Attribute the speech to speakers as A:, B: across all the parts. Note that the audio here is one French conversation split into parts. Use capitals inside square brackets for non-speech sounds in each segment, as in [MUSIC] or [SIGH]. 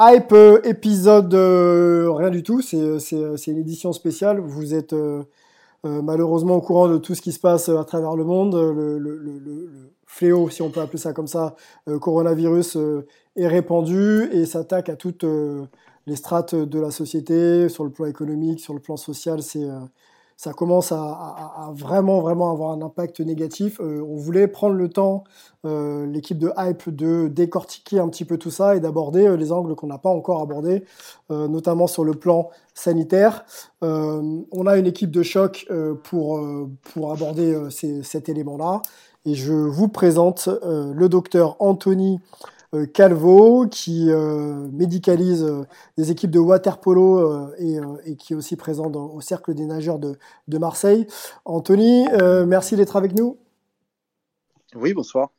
A: Hype euh, épisode euh, rien du tout, c'est c'est- une édition spéciale. Vous êtes euh, euh, malheureusement au courant de tout ce qui se passe euh, à travers le monde. Le, le- fléau, si on peut appeler ça comme ça, euh, coronavirus euh, est répandu et s'attaque à toutes euh, les strates de la société, sur le plan économique, sur le plan social. C'est euh, ça commence à, vraiment vraiment avoir un impact négatif. Euh, on voulait prendre le temps euh, l'équipe de Hype de décortiquer un petit peu tout ça et d'aborder euh, les angles qu'on n'a pas encore abordés, notamment sur le plan sanitaire. On a une équipe de choc pour, pour aborder cet élément-là. Et je vous présente le docteur Anthony Calvo, qui euh, médicalise euh, des équipes de waterpolo euh, et, euh, et qui est aussi présent dans- au Cercle des nageurs de, de Marseille. Anthony, euh, merci d'être avec nous.
B: Oui, bonsoir.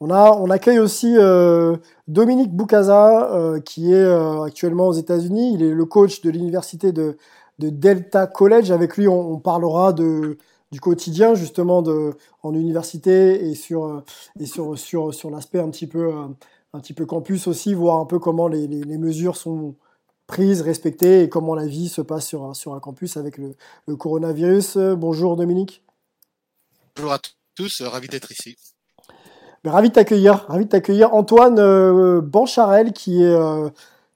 A: On, a, on accueille aussi euh, Dominique Boukaza, euh, qui est euh, actuellement aux États-Unis. Il est le coach de l'université de, de Delta College. Avec lui, on, on parlera de, du quotidien justement de, en université et sur, euh, et sur, sur, sur l'aspect un petit peu, euh, un petit peu campus aussi, voir un peu comment les, les, les mesures sont prises, respectées et comment la vie se passe sur un, sur un campus avec le, le coronavirus. Bonjour Dominique.
C: Bonjour à tous, euh, ravi d'être ici.
A: Ben, ravi de t'accueillir, ravi de t'accueillir. Antoine euh, Bancharel, qui est euh,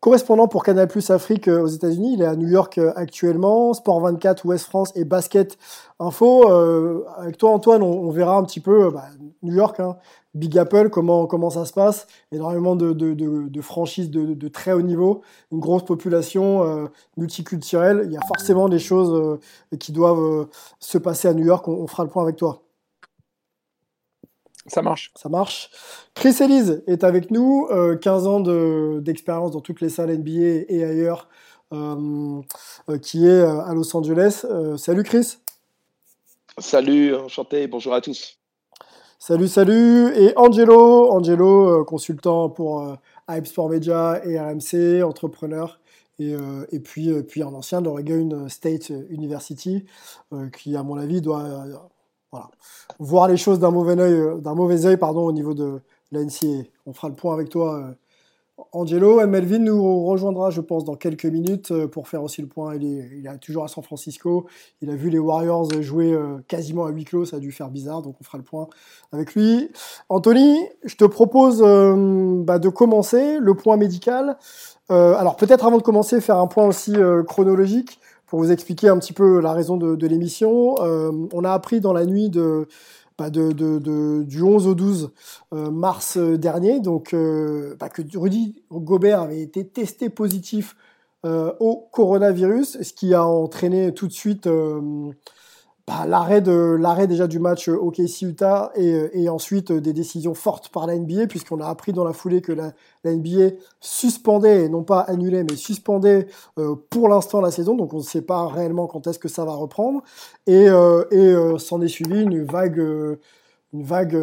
A: correspondant pour Canal Plus Afrique euh, aux États-Unis. Il est à New York euh, actuellement. Sport 24, Ouest France et Basket Info. Euh, avec toi, Antoine, on, verra un petit peu euh, bah, New York, hein, Big Apple, comment, comment ça se passe. Énormément de, franchises de, très haut niveau, une grosse population multiculturelle. Il y a forcément des choses qui doivent se passer à New York. On fera le point avec toi.
D: Ça marche.
A: Ça marche. Chris Elise est avec nous, euh, 15 ans de- d'expérience dans toutes les salles NBA et ailleurs, euh, euh, qui est euh, à Los Angeles. Euh, salut Chris.
D: Salut, enchanté, bonjour à tous.
A: Salut, salut. Et Angelo, Angelo, euh, consultant pour euh, Hype Sport Media et RMC, entrepreneur. Et, euh, et puis, euh, puis un ancien d'Oregon State University, euh, qui, à mon avis, doit euh, voilà, voir les choses d'un mauvais œil, euh, d'un mauvais œil pardon, au niveau de la NCAA. On fera le point avec toi, euh, Angelo. Melvin nous rejoindra, je pense, dans quelques minutes euh, pour faire aussi le point. Il est, toujours à San Francisco. Il a vu les Warriors jouer quasiment à huis clos. Ça a dû faire bizarre, donc on fera le point avec lui. Anthony, je te propose bah, de commencer le point médical. Alors peut-être avant de commencer, faire un point aussi chronologique pour vous expliquer un petit peu la raison de, l'émission. Euh, on a appris dans la nuit de, bah, de, du 11 au 12 euh, mars dernier donc, euh, bah, que Rudy Gobert avait été testé positif au coronavirus, ce qui a entraîné tout de suite bah, l'arrêt de l'arrêt déjà du match euh, OKC Utah et, euh, et ensuite euh, des décisions fortes par la NBA puisqu'on a appris dans la foulée que la, la NBA suspendait et non pas annulait mais suspendait euh, pour l'instant la saison donc on ne sait pas réellement quand est-ce que ça va reprendre et, euh, et euh, s'en est suivi une vague une vague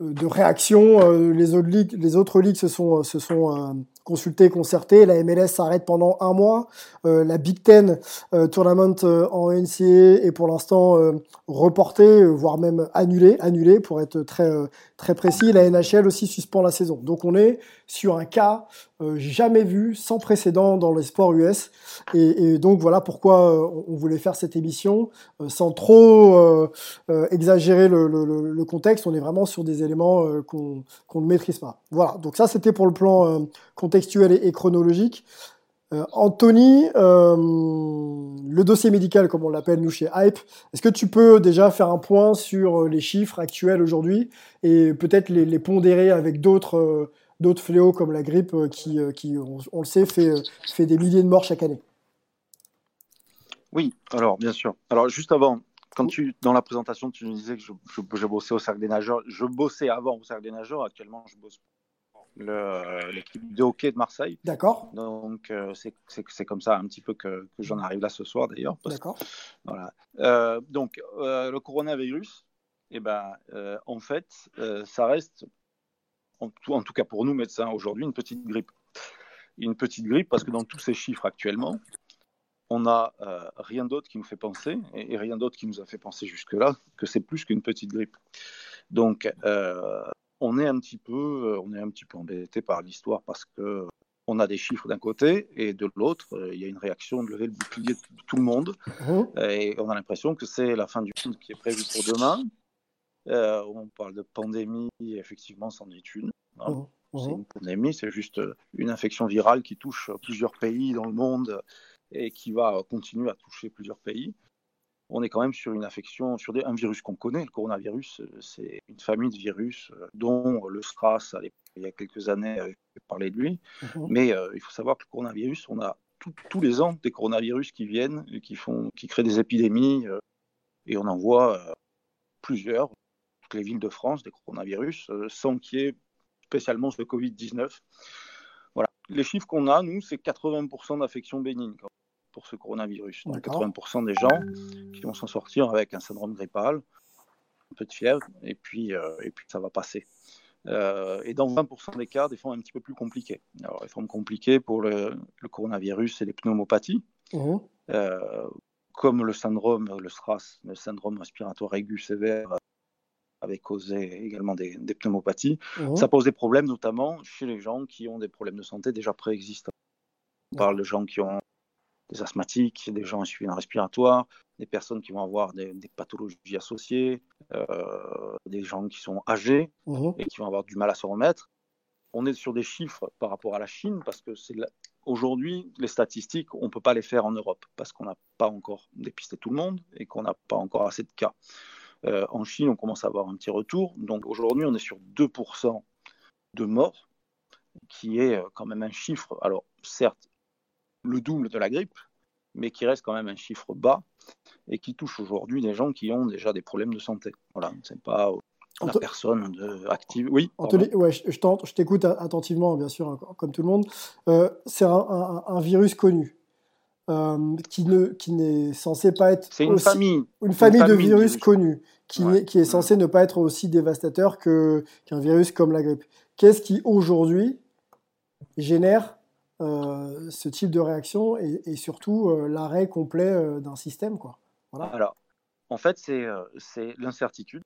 A: de réaction. Euh, les, autres ligues, les autres ligues se sont, se sont consultées, concertées. La MLS s'arrête pendant un mois. Euh, la Big Ten euh, Tournament euh, en NCAA est pour l'instant euh, reportée, voire même annulée, annulée pour être très, très précis. La NHL aussi suspend la saison. Donc on est sur un cas euh, jamais vu, sans précédent dans les sports US. Et, donc voilà pourquoi euh, on voulait faire cette émission euh, sans trop exagérer le, contexte. On est vraiment sur des éléments qu'on ne maîtrise pas. Voilà, donc ça c'était pour le plan contextuel et, chronologique. Anthony, le dossier médical, comme on l'appelle nous chez Hype, est-ce que tu peux déjà faire un point sur les chiffres actuels aujourd'hui et peut-être les, pondérer avec d'autres d'autres fléaux comme la grippe qui, qui on, le sait, fait, fait des milliers de morts chaque année
B: Oui, alors bien sûr. Alors juste avant, quand tu, dans la présentation, tu nous disais que je, je, bossais au cercle des nageurs. Je bossais avant au cercle des nageurs. Actuellement, je bosse l'équipe de hockey de Marseille.
A: D'accord.
B: Donc, euh, c'est comme ça un petit peu que, que j'en arrive là ce soir d'ailleurs.
A: D'accord.
B: Voilà. Euh, donc, euh, le coronavirus, eh ben, en fait, ça reste, en tout, en tout, cas pour nous médecins aujourd'hui, une petite grippe. Une petite grippe parce que dans tous ces chiffres actuellement, on n'a euh, rien d'autre qui nous fait penser, et, rien d'autre qui nous a fait penser jusque-là, que c'est plus qu'une petite grippe. Donc, euh, on est un petit peu, euh, on est un petit peu embêté par l'histoire parce que on a des chiffres d'un côté et de l'autre, il y a une réaction de lever le bouclier de tout le monde, mmh. et on a l'impression que c'est la fin du monde qui est prévue pour demain. On parle de pandémie, effectivement, c'en est une. Hein. Mmh. C'est une pandémie, c'est juste une infection virale qui touche plusieurs pays dans le monde et qui va continuer à toucher plusieurs pays. On est quand même sur une infection, sur un virus qu'on connaît. Le coronavirus, c'est une famille de virus euh, dont le SRAS, il y a quelques années, avait parlé de lui. Mhm. Mais euh, il faut savoir que le coronavirus, on a tous les ans des coronavirus qui viennent, qui, font, qui créent des épidémies, euh, et on en voit plusieurs, toutes les villes de France, des coronavirus, sans qu'il y ait spécialement le Covid-19. Voilà. Les chiffres qu'on a, nous, c'est 80% d'infections bénignes pour ce coronavirus. Donc 80% des gens qui vont s'en sortir avec un syndrome grippal, un peu de fièvre, et puis, euh, et puis ça va passer. Euh, et dans 20% des cas, des formes un petit peu plus compliquées. Alors, les formes compliquées pour le, coronavirus, c'est les pneumopathies, mmh. euh, comme le syndrome, le SRAS, le syndrome respiratoire aigu sévère, avait causé également des, pneumopathies. Mmh. Ça pose des problèmes, notamment chez les gens qui ont des problèmes de santé déjà préexistants. On parle de gens qui ont des asthmatiques, des gens insuffisants respiratoires, des personnes qui vont avoir des, pathologies associées, euh, des gens qui sont âgés mhm. et qui vont avoir du mal à se remettre. On est sur des chiffres par rapport à la Chine parce que c'est aujourd'hui les statistiques, on ne peut pas les faire en Europe parce qu'on n'a pas encore dépisté tout le monde et qu'on n'a pas encore assez de cas. Euh, en Chine, on commence à avoir un petit retour. Donc aujourd'hui, on est sur 2% de morts, qui est euh, quand même un chiffre. Alors certes, le double de la grippe, mais qui reste quand même un chiffre bas et qui touche aujourd'hui des gens qui ont déjà des problèmes de santé. Voilà, c'est pas la personne de, active. Oui.
A: ouais, je, je t'écoute attentivement, bien sûr, comme tout le monde. Euh, c'est un, virus connu. Euh, qui ne qui n'est censé pas être
B: c'est une famille
A: une famille, de virus, connus qui, qui est censé ne pas être aussi dévastateur que qu'un virus comme la grippe qu'est-ce qui aujourd'hui génère euh, ce type de réaction et, surtout euh, l'arrêt complet d'un système. Quoi?
B: Voilà. Alors, en fait, c'est l'incertitude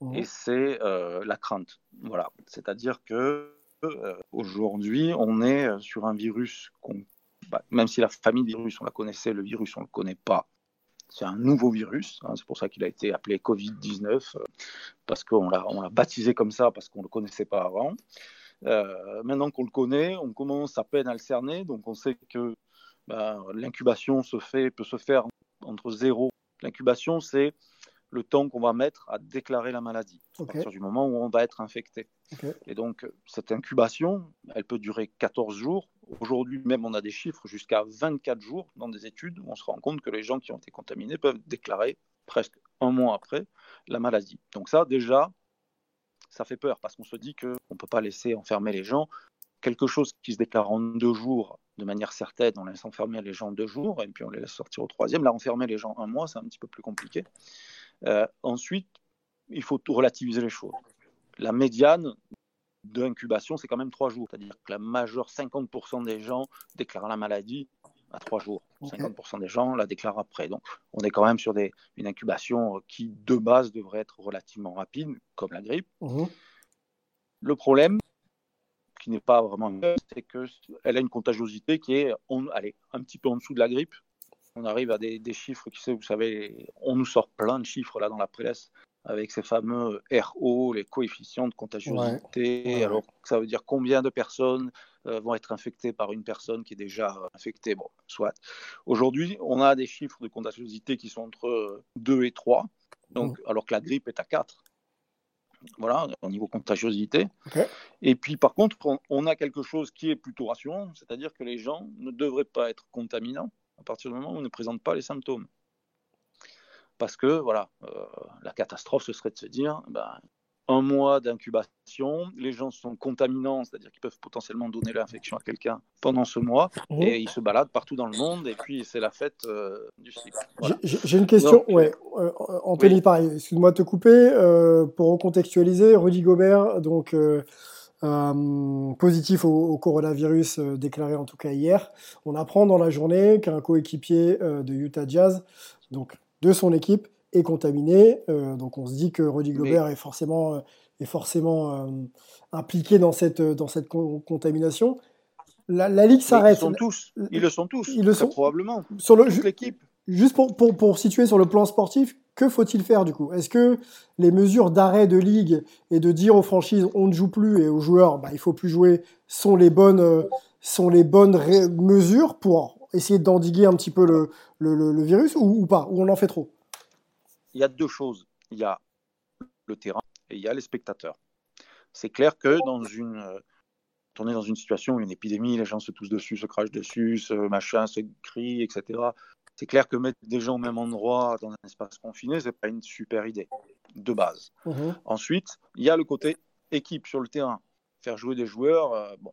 B: mmh. et c'est la crainte. Voilà. C'est-à-dire que aujourd'hui, on est sur un virus bah, même si la famille de virus, on la connaissait, le virus, on ne le connaît pas. C'est un nouveau virus, hein, c'est pour ça qu'il a été appelé Covid-19, parce qu'on l'a baptisé comme ça, parce qu'on ne le connaissait pas avant. Euh, maintenant qu'on le connaît, on commence à peine à le cerner, donc on sait que ben, l'incubation se fait, peut se faire entre zéro. L'incubation, c'est le temps qu'on va mettre à déclarer la maladie, à partir du moment où on va être infecté. Et donc, cette incubation, elle peut durer 14 jours. Aujourd'hui, même, on a des chiffres jusqu'à 24 jours dans des études où on se rend compte que les gens qui ont été contaminés peuvent déclarer presque un mois après la maladie. Donc ça, déjà, ça fait peur parce qu'on se dit qu'on ne peut pas laisser enfermer les gens. Quelque chose qui se déclare en deux jours, de manière certaine, on laisse enfermer les gens deux jours et puis on les laisse sortir au troisième. Là, enfermer les gens un mois, c'est un petit peu plus compliqué. Euh, ensuite, il faut relativiser les choses. La médiane d'incubation, c'est quand même trois jours. C'est-à-dire que la majeure 50% des gens déclarent la maladie à trois jours. 50% des gens la déclarent après. Donc, on est quand même sur des, une incubation qui, de base, devrait être relativement rapide, comme la grippe. Mhm. Le problème, qui n'est pas vraiment c'est qu'elle a une contagiosité qui est allez, un petit peu en dessous de la grippe. On arrive à des, chiffres qui, vous savez, on nous sort plein de chiffres là dans la presse avec ces fameux RO, les coefficients de contagiosité. Alors, ça veut dire combien de personnes euh, vont être infectées par une personne qui est déjà infectée. Bon, soit. Aujourd'hui, on a des chiffres de contagiosité qui sont entre 2 et 3, donc, alors que la grippe est à 4. Voilà, au niveau contagiosité. Et puis, par contre, on a quelque chose qui est plutôt rassurant, c'est-à-dire que les gens ne devraient pas être contaminants à partir du moment où ils ne présentent pas les symptômes parce que voilà, euh, la catastrophe, ce serait de se dire, ben, un mois d'incubation, les gens sont contaminants, c'est-à-dire qu'ils peuvent potentiellement donner l'infection à quelqu'un pendant ce mois, mmh. et ils se baladent partout dans le monde, et puis c'est la fête euh, du cycle.
A: J'ai une question, ouais. Euh, Anthony, pareil, excuse-moi de te couper, pour recontextualiser, Rudy Gobert, donc positif au, coronavirus, déclaré en tout cas hier, on apprend dans la journée qu'un coéquipier de Utah Jazz, donc de son équipe est contaminé. Euh, donc on se dit que Rudy Gobert est forcément, euh, est forcément euh, impliqué dans cette, dans cette contamination. La, Ligue s'arrête.
B: Ils sont tous. Ils le sont tous. Ils le sont probablement.
A: Sur l'équipe. Juste pour, pour, pour, situer sur le plan sportif, que faut-il faire du coup? Est-ce que les mesures d'arrêt de ligue et de dire aux franchises on ne joue plus et aux joueurs bah, il faut plus jouer sont les bonnes, sont les bonnes mesures pour essayer d'endiguer un petit peu le, le, virus ou, pas Ou on en fait trop?
B: Il y a deux choses. Il y a le terrain et il y a les spectateurs. C'est clair que dans une, euh, on est dans une situation où une épidémie, les gens se toussent dessus, se crachent dessus, se machin, se crient, etc. C'est clair que mettre des gens au même endroit dans un espace confiné, c'est pas une super idée de base. Mhm. Ensuite, il y a le côté équipe sur le terrain. Faire jouer des joueurs, euh, bon,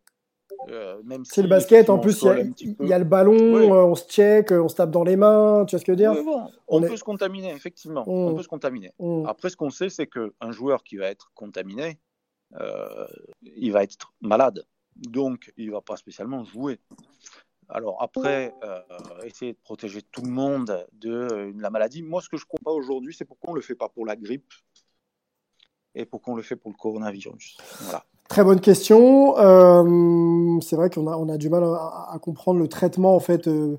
A: euh, c'est le basket, en plus, il y, a le ballon, euh, on se check, euh, on se tape dans les mains, tu vois ce que je veux dire
B: On, peut se contaminer, effectivement. On mmh. peut se contaminer. Mmh. Après, ce qu'on sait, c'est qu'un joueur qui va être contaminé, il va être malade. Donc, il ne va pas spécialement jouer. Alors après, essayer de protéger tout le monde de la maladie. Moi, ce que je comprends pas aujourd'hui, c'est pourquoi on ne le fait pas pour la grippe et pourquoi on le fait pour le coronavirus. Voilà.
A: Très bonne question. Euh, c'est vrai qu'on a, on a du mal à, comprendre le traitement en fait euh,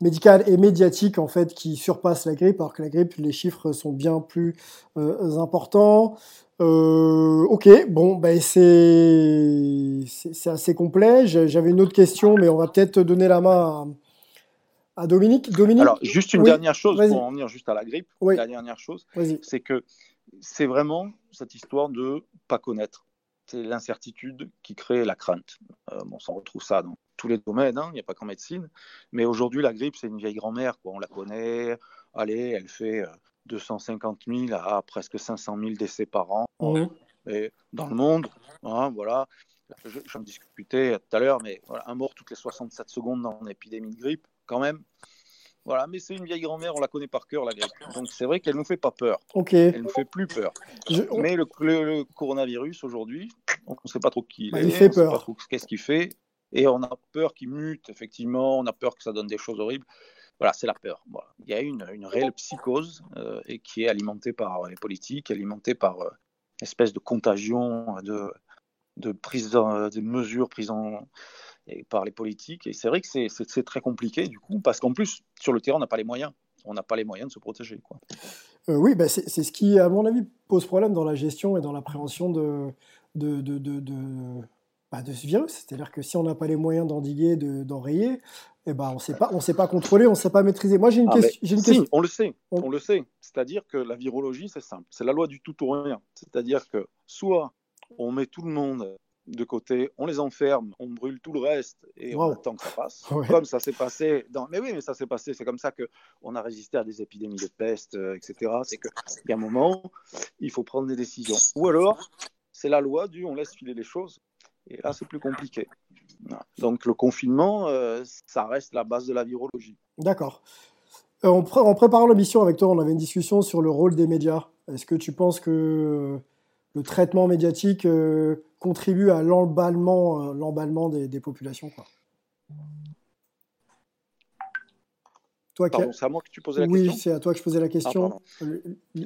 A: médical et médiatique en fait qui surpasse la grippe, alors que la grippe, les chiffres sont bien plus euh, importants. ok, bon, ben c'est, assez complet. J'avais une autre question, mais on va peut-être donner la main à, Dominique. Dominique.
B: Alors, juste une dernière chose pour en venir juste à la grippe. La dernière chose, c'est que c'est vraiment cette histoire de pas connaître c'est l'incertitude qui crée la crainte. Euh, on retrouve ça dans tous les domaines, hein, il n'y a pas qu'en médecine. Mais aujourd'hui, la grippe, c'est une vieille grand-mère, on la connaît. Allez, elle fait 250 euh, 000 à presque 500 000 décès par an mmh. et dans le monde. Hein, voilà. J'en discutais tout à l'heure, mais voilà, un mort toutes les 67 secondes dans une épidémie de grippe, quand même. Voilà, mais c'est une vieille grand-mère, on la connaît par cœur, la grippe. Donc c'est vrai qu'elle nous fait pas peur.
A: Ok.
B: Elle nous fait plus peur. Mais le, coronavirus aujourd'hui, on ne sait pas trop qui il
A: bah, est, il fait peur.
B: pas trop qu'est-ce qu'il fait, et on a peur qu'il mute. Effectivement, on a peur que ça donne des choses horribles. Voilà, c'est la peur. Il y a une, une réelle psychose euh, et qui est alimentée par les politiques, alimentée par euh, une espèce de contagion, de, de prise de mesures prises en par les politiques. Et c'est vrai que c'est très compliqué, du coup, parce qu'en plus, sur le terrain, on n'a pas les moyens. On n'a pas les moyens de se protéger. Quoi.
A: Euh, oui, bah c'est ce qui, à mon avis, pose problème dans la gestion et dans la prévention de, de, de, de, de, bah, ce virus. C'est-à-dire que si on n'a pas les moyens d'endiguer, d'enrayer, eh ben, on sait pas, on sait pas contrôler, on ne sait pas maîtriser. Moi, j'ai une, ah, une
B: si, question. On le sait, on, le sait. C'est-à-dire que la virologie, c'est simple. C'est la loi du tout ou rien. C'est-à-dire que soit on met tout le monde de côté, on les enferme, on brûle tout le reste et on attend que ça passe. [LAUGHS] Comme ça s'est passé dans. Mais oui, mais ça s'est passé. C'est comme ça que on a résisté à des épidémies de peste, euh, etc. C'est qu'il y a un moment, il faut prendre des décisions. Ou alors, c'est la loi du on laisse filer les choses. Et là, c'est plus compliqué. Donc le confinement, euh, ça reste la base de la virologie.
A: D'accord. Euh, en, en, préparant l'émission avec toi, on avait une discussion sur le rôle des médias. Est-ce que tu penses que le traitement médiatique euh, contribue à l'emballement, euh, l'emballement des, populations. Quoi.
B: Toi, c'est à moi que tu posais la question.
A: Oui, c'est à toi que je posais la question.
B: Ah,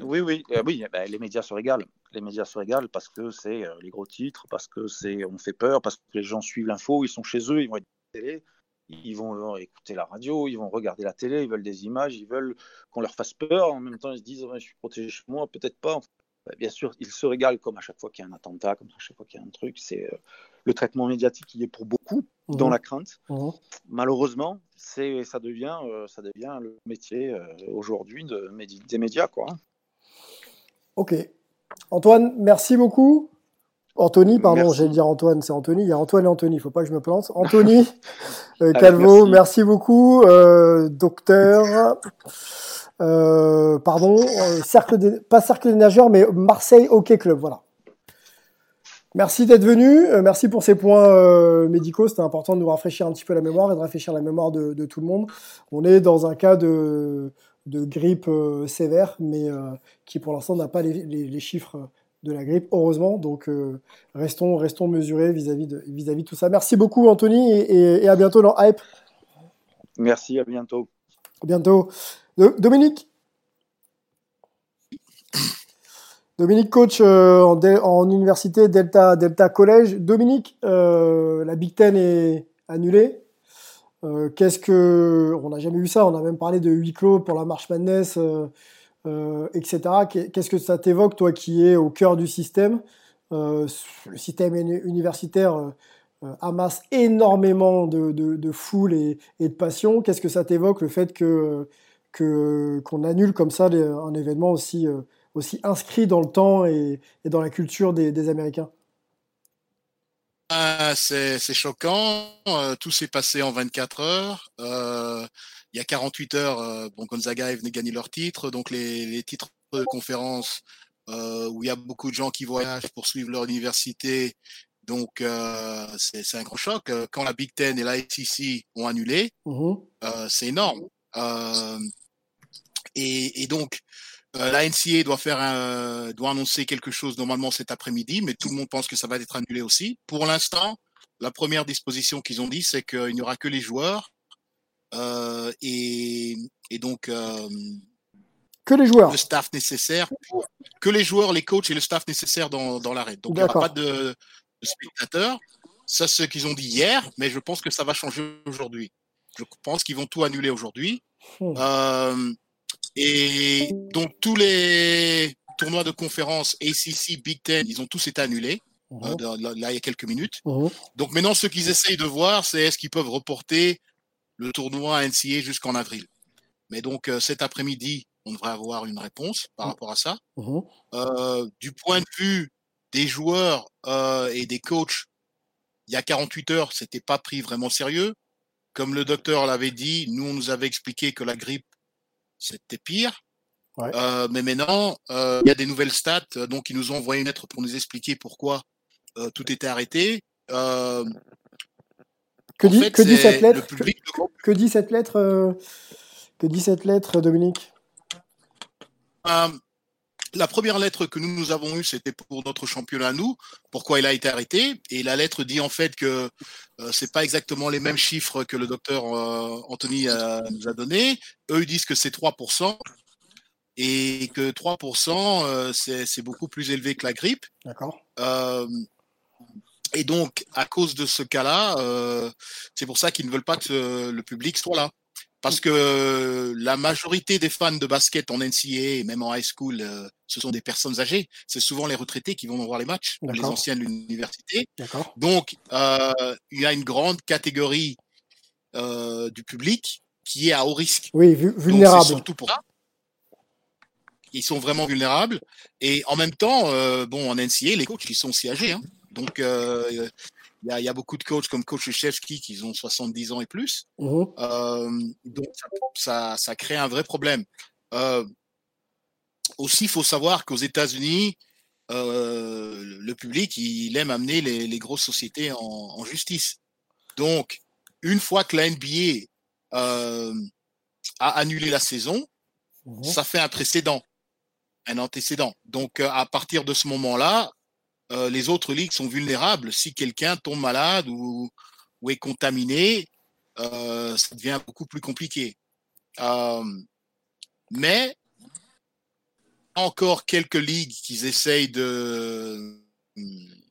B: oui, oui, euh, oui bah, les médias se régalent. Les médias se régalent parce que c'est les gros titres, parce que c'est on fait peur, parce que les gens suivent l'info, ils sont chez eux, ils vont être télé. ils vont écouter la radio, ils vont regarder la télé, ils veulent des images, ils veulent qu'on leur fasse peur. En même temps, ils se disent Je suis protégé chez moi, peut-être pas. Bah, bien sûr, ils se régalent comme à chaque fois qu'il y a un attentat, comme à chaque fois qu'il y a un truc. C'est euh, le traitement médiatique qui est pour beaucoup dans mhm. la crainte. Mhm. Malheureusement, c'est ça devient euh, ça devient le métier euh, aujourd'hui de, des médias quoi.
A: Ok, Antoine, merci beaucoup. Anthony, pardon, j'allais dire Antoine, c'est Anthony. Il y a Antoine et Anthony, il ne faut pas que je me plante. Anthony [LAUGHS] Calvo, merci. beaucoup. docteur. Euh, pardon, euh, cercle pas cercle des nageurs, mais Marseille Hockey Club, voilà. Merci d'être venu, euh, merci pour ces points médicaux, c'était important de nous rafraîchir un petit peu la mémoire et de rafraîchir la mémoire de, tout le monde. On est dans un cas de, de grippe sévère, mais qui pour l'instant n'a pas les, chiffres de la grippe, heureusement. Donc restons, restons mesurés vis-à-vis de, vis -vis de tout ça. Merci beaucoup Anthony et, et à bientôt dans Hype.
B: Merci, à bientôt.
A: À bientôt. Dominique? Dominique, coach euh, en, université Delta, Delta College. Dominique, euh, la Big Ten est annulée. Euh, qu'est-ce que. On n'a jamais vu ça, on a même parlé de huis clos pour la Marche Madness, etc. Qu'est-ce que ça t'évoque, toi qui es au cœur du système Le système universitaire amasse énormément de, foule et, de passion. Qu'est-ce que ça t'évoque, le fait que qu'on annule comme ça un événement aussi, euh, aussi inscrit dans le temps et, dans la culture des, Américains?
C: Ah, c'est, choquant. Euh, tout s'est passé en 24 heures. Euh, il y a 48 heures, bon, Gonzaga est venu gagner leur titre. Donc, les, titres de conférence où il y a beaucoup de gens qui voyagent pour suivre leur université. Donc, c'est, un gros choc. Quand la Big Ten et la SEC ont annulé, mmh c'est énorme. Et, donc, euh, la NCA doit faire un, doit annoncer quelque chose normalement cet après-midi, mais tout le monde pense que ça va être annulé aussi. Pour l'instant, la première disposition qu'ils ont dit, c'est qu'il n'y aura que les joueurs euh, et, donc euh,
A: que les joueurs,
C: le staff nécessaire, que les joueurs, les coachs et le staff nécessaire dans, dans l'arrêt. Donc il n'y aura pas de, spectateurs. Ça, c'est ce qu'ils ont dit hier, mais je pense que ça va changer aujourd'hui. Je pense qu'ils vont tout annuler aujourd'hui. Hmm. Et donc tous les tournois de conférence ACC, Big Ten, ils ont tous été annulés. Euh, mhm. là, il y a quelques minutes. Mhm. Donc maintenant, ce qu'ils essayent de voir, c'est est-ce qu'ils peuvent reporter le tournoi NCA jusqu'en avril. Mais donc euh, cet après-midi, on devrait avoir une réponse par mhm. rapport à ça. Euh, du point de vue des joueurs et des coachs, il y a 48 heures, c'était pas pris vraiment sérieux. Comme le docteur l'avait dit, nous, on nous avait expliqué que la grippe c'était pire. Euh, mais maintenant, euh, il y a des nouvelles stats, euh, donc ils nous ont envoyé une lettre pour nous expliquer pourquoi tout était arrêté.
A: Que, dit, que dit cette lettre que, dit cette lettre Que dit cette lettre, Dominique?
C: La première lettre que nous, nous avons eue, c'était pour notre championnat nous, pourquoi il a été arrêté. Et la lettre dit en fait que ce c'est pas exactement les mêmes chiffres que le docteur Anthony nous a donné. Eux, ils disent que c'est 3%. Et que 3%, c'est beaucoup plus élevé que la grippe.
A: D'accord.
C: Et donc, à cause de ce cas-là, c'est pour ça qu'ils ne veulent pas que le public soit là. Parce que la majorité des fans de basket en NCAA et même en high school, euh, ce sont des personnes âgées. C'est souvent les retraités qui vont voir les matchs, les anciens de l'université. Donc, euh, il y a une grande catégorie euh, du public qui est à haut risque.
A: Oui, vulnérable.
C: surtout pour ça. Ils sont vraiment vulnérables. Et en même temps, bon, en NCAA, les coachs, ils sont aussi âgés. Hein. Donc, il y, a, beaucoup de coachs comme coach Chevski qui ont 70 ans et plus. Mmh euh, donc, ça, ça, crée un vrai problème. Euh, aussi, il faut savoir qu'aux États-Unis, euh, le public, il aime amener les, grosses sociétés en, justice. Donc, une fois que la NBA a annulé la saison, mmh ça fait un précédent, un antécédent. Donc, à partir de ce moment-là, euh, les autres ligues sont vulnérables. Si quelqu'un tombe malade ou, est contaminé, euh, ça devient beaucoup plus compliqué. Euh, mais encore quelques ligues qui essayent de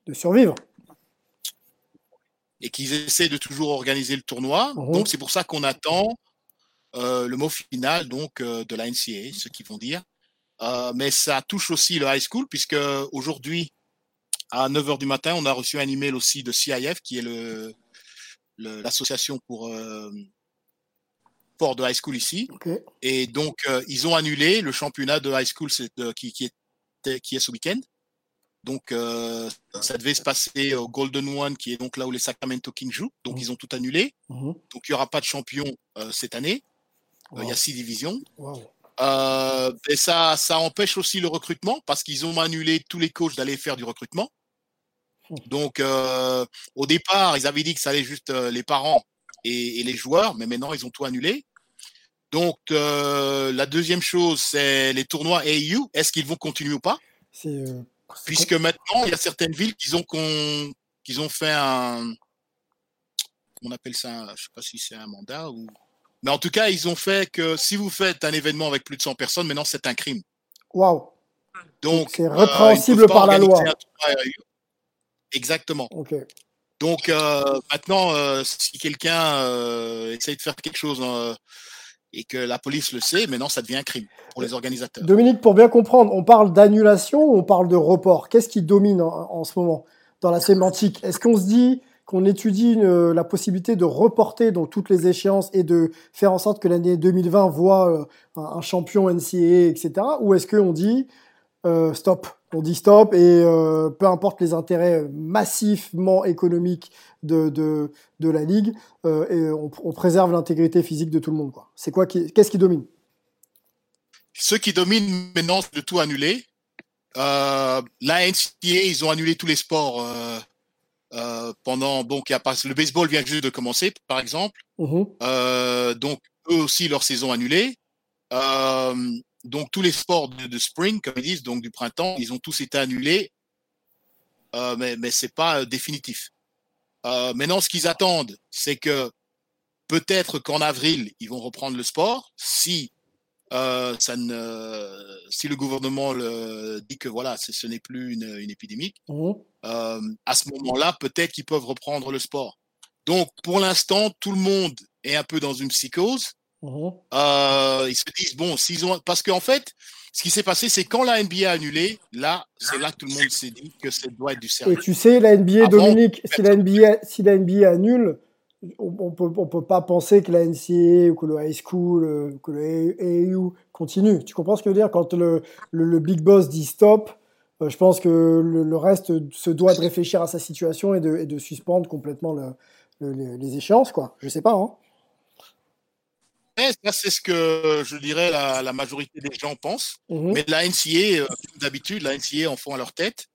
A: de survivre.
C: et qu'ils essaient de toujours organiser le tournoi.
A: Mhm.
C: Donc c'est pour ça qu'on attend euh, le mot final donc euh, de la NCA, ce qu'ils vont dire. Euh, mais ça touche aussi le high school puisque aujourd'hui à 9h du matin, on a reçu un email aussi de CIF qui est le l'association pour euh, sport de high school ici. Et donc, euh, ils ont annulé le championnat de high school euh, qui, qui, était, qui est ce week-end. Donc, euh, ça devait se passer au Golden One, qui est donc là où les Sacramento Kings jouent. Donc,
A: Mhm.
C: ils ont tout annulé.
A: Mhm.
C: Donc, il n'y aura pas de champion cette année. Il y a six divisions.
A: Wow.
C: Euh, et ça, ça empêche aussi le recrutement parce qu'ils ont annulé tous les coachs d'aller faire du recrutement.
A: Mhm.
C: Donc, euh, au départ, ils avaient dit que ça allait juste euh, les parents et, et les joueurs, mais maintenant, ils ont tout annulé. Donc, la deuxième chose, c'est les tournois AU. Est-ce qu'ils vont continuer ou pas? Puisque maintenant, il y a certaines villes qui ont, ont fait un. On appelle ça, je ne sais pas si c'est un mandat ou. Mais en tout cas, ils ont fait que si vous faites un événement avec plus de 100 personnes, maintenant, c'est un crime.
A: Waouh.
C: Donc,
A: C'est
C: euh,
A: répréhensible par la loi.
C: un AU. Exactement.
A: Ok.
C: Donc euh, maintenant, euh, si quelqu'un euh, essaye de faire quelque chose euh, et que la police le sait, maintenant ça devient un crime pour les organisateurs.
A: Dominique, pour bien comprendre, on parle d'annulation ou on parle de report? Qu'est-ce qui domine en, en ce moment dans la sémantique? Est-ce qu'on se dit qu'on étudie une- la possibilité de reporter donc toutes les échéances et de faire en sorte que l'année 2020 voit euh, un, champion NCAA, etc. Ou est-ce qu'on dit euh, stop? On dit stop et euh, peu importe les intérêts massivement économiques de, la ligue, euh, et on, préserve l'intégrité physique de tout le monde. C'est quoi Qu'est-ce qui domine?
C: Ceux qui dominent maintenant, c'est de tout annuler. Euh, la NCAA, ils ont annulé tous les sports euh, pendant. Bon, qu'il y a pas, le baseball vient juste de commencer, par exemple.
A: Mhm.
C: Euh, donc, eux aussi, leur saison annulée. Euh, donc, tous les sports de, de spring, comme ils disent, donc du printemps, ils ont tous été annulés. Euh, mais mais c'est pas euh, définitif. Euh, maintenant, ce qu'ils attendent, c'est que peut-être qu'en avril, ils vont reprendre le sport si euh, ça ne, si le gouvernement le, dit que voilà, ce n'est plus une, une épidémie.
A: Mhm.
C: Euh, à ce moment-là, peut-être qu'ils peuvent reprendre le sport. Donc, pour l'instant, tout le monde est un peu dans une psychose.
A: Mhm.
C: Euh, ils se disent bon, s'ils ont, parce qu'en fait, ce qui s'est passé, c'est quand la NBA a annulé, là, c'est là que tout le monde s'est dit que ça doit être du
A: Et
C: sérieux.
A: tu sais, la NBA,
C: Avant,
A: Dominique, si la NBA, si la NBA annule, on, peut, on peut pas penser que la NCAA ou que le high school, euh, que le AAU continue. Tu comprends ce que je veux dire? Quand le, le, le big boss dit stop, euh, je pense que le, le reste se doit de réfléchir à sa situation et de, et de suspendre complètement le, le- les, échéances, quoi. Je sais pas, hein.
C: C'est ce que je dirais la, la majorité des gens pensent.
A: Mhm.
C: Mais la NCA, euh, comme d'habitude, la NCA en font à leur tête.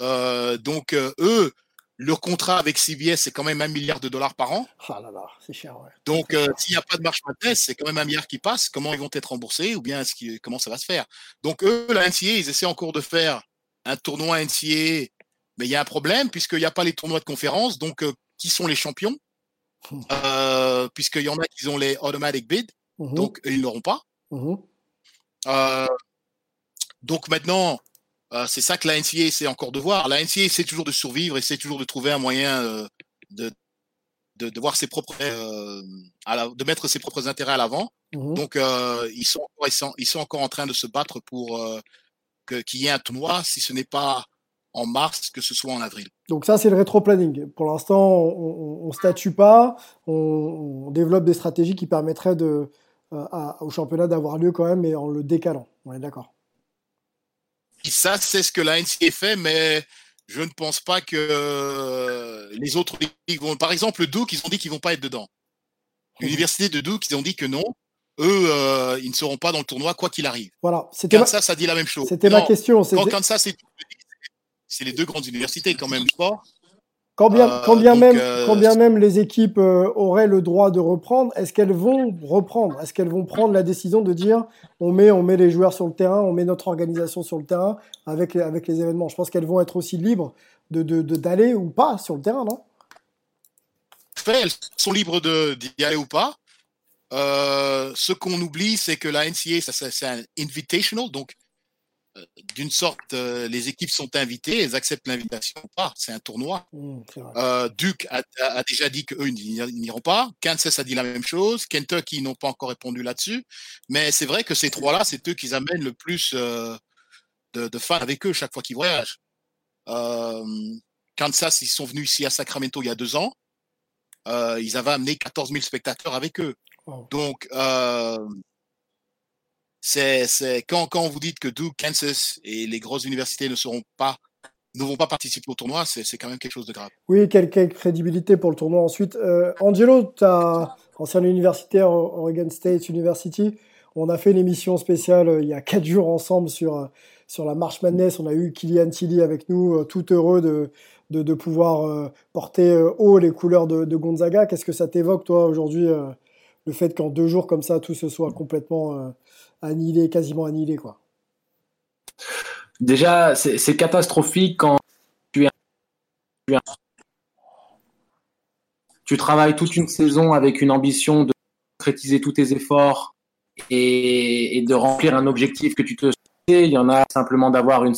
C: Euh, donc, euh, eux, leur contrat avec CBS, c'est quand même un milliard de dollars par an.
A: Ah là là, c'est cher, ouais.
C: Donc, euh, s'il n'y a pas de marche c'est quand même un milliard qui passe. Comment ils vont être remboursés ou bien comment ça va se faire? Donc, eux, la NCA, ils essaient encore de faire un tournoi NCA, mais il y a un problème puisqu'il n'y a pas les tournois de conférence. Donc, euh, qui sont les champions? Euh, Puisqu'il y en a qui ont les automatic bid,
A: Mhm.
C: donc ils n'auront pas. Euh, donc maintenant, euh, c'est ça que la NCA essaie encore de voir. La NCA essaie toujours de survivre, essaie toujours de trouver un moyen euh, de, de, de voir ses propres, euh, à la- de mettre ses propres intérêts à l'avant.
A: Mhm.
C: Donc ils, sont, encore- ils, sont, ils sont encore en train de se battre pour qu'il y ait un tournoi, si ce n'est pas en mars, que ce soit en avril.
A: Donc ça, c'est le rétro-planning. Pour l'instant, on ne statue pas, on, on développe des stratégies qui permettraient de, à- au championnat d'avoir lieu quand même, mais en le décalant. On est d'accord.
C: Ça, c'est ce que la NCA fait, mais je ne pense pas que euh, les autres ligues vont. Par exemple, le Duke, ils ont dit qu'ils vont pas être dedans. L'université de Duke, ils ont dit que non. Eux, euh, ils ne seront pas dans le tournoi quoi qu'il arrive.
A: Voilà, c'était ma,
C: Kansas, ça dit la même chose.
A: c'était ma question.
C: Quand Kansas c'est les deux grandes universités quand même sport.
A: Quand bien,
C: Euh,
A: quand bien,
C: donc,
A: même,
C: euh,
A: quand bien même les équipes euh, auraient le droit de reprendre, est-ce qu'elles vont reprendre? Est-ce qu'elles vont prendre la décision de dire on met, on met les joueurs sur le terrain, on met notre organisation sur le terrain avec les, avec les événements? Je pense qu'elles vont être aussi libres de, de, de- d'aller ou pas sur le terrain, non?
C: Elles sont libres d'y aller ou pas. Ce qu'on oublie, c'est que la NCA, c'est un invitational, donc d'une sorte, les équipes sont invitées, elles acceptent l'invitation ou pas. C'est un tournoi. Mmh, Duke a, déjà dit qu'eux n'iront pas. Kansas a dit la même chose. Kentucky n'ont pas encore répondu là-dessus. Mais c'est vrai que ces trois-là, c'est eux qui amènent le plus de, fans avec eux chaque fois qu'ils voyagent. Kansas, ils sont venus ici à Sacramento il y a deux ans. ils avaient amené 14 000 spectateurs avec eux. Donc, c'est quand, quand vous dites que Duke, Kansas et les grosses universités ne seront pas ne vont pas participer au tournoi, c'est quand même quelque chose de grave.
A: Oui, quelle, crédibilité pour le tournoi ensuite. Euh, Angelo, tu as ancien universitaire Oregon State University. On a fait une émission spéciale euh, il y a quatre jours ensemble sur, euh, sur la March Madness. On a eu Kylian Tilly avec nous, tout heureux de, de, pouvoir porter haut les couleurs de Gonzaga. Qu'est-ce que ça t'évoque, toi, aujourd'hui, le fait qu'en deux jours comme ça, tout se soit complètement annihilé, quasiment annihilé, quoi.
E: Déjà, c'est catastrophique quand tu, tu travailles toute une saison avec une ambition de concrétiser tous tes efforts et, de remplir un objectif que tu te. Il y en a simplement d'avoir une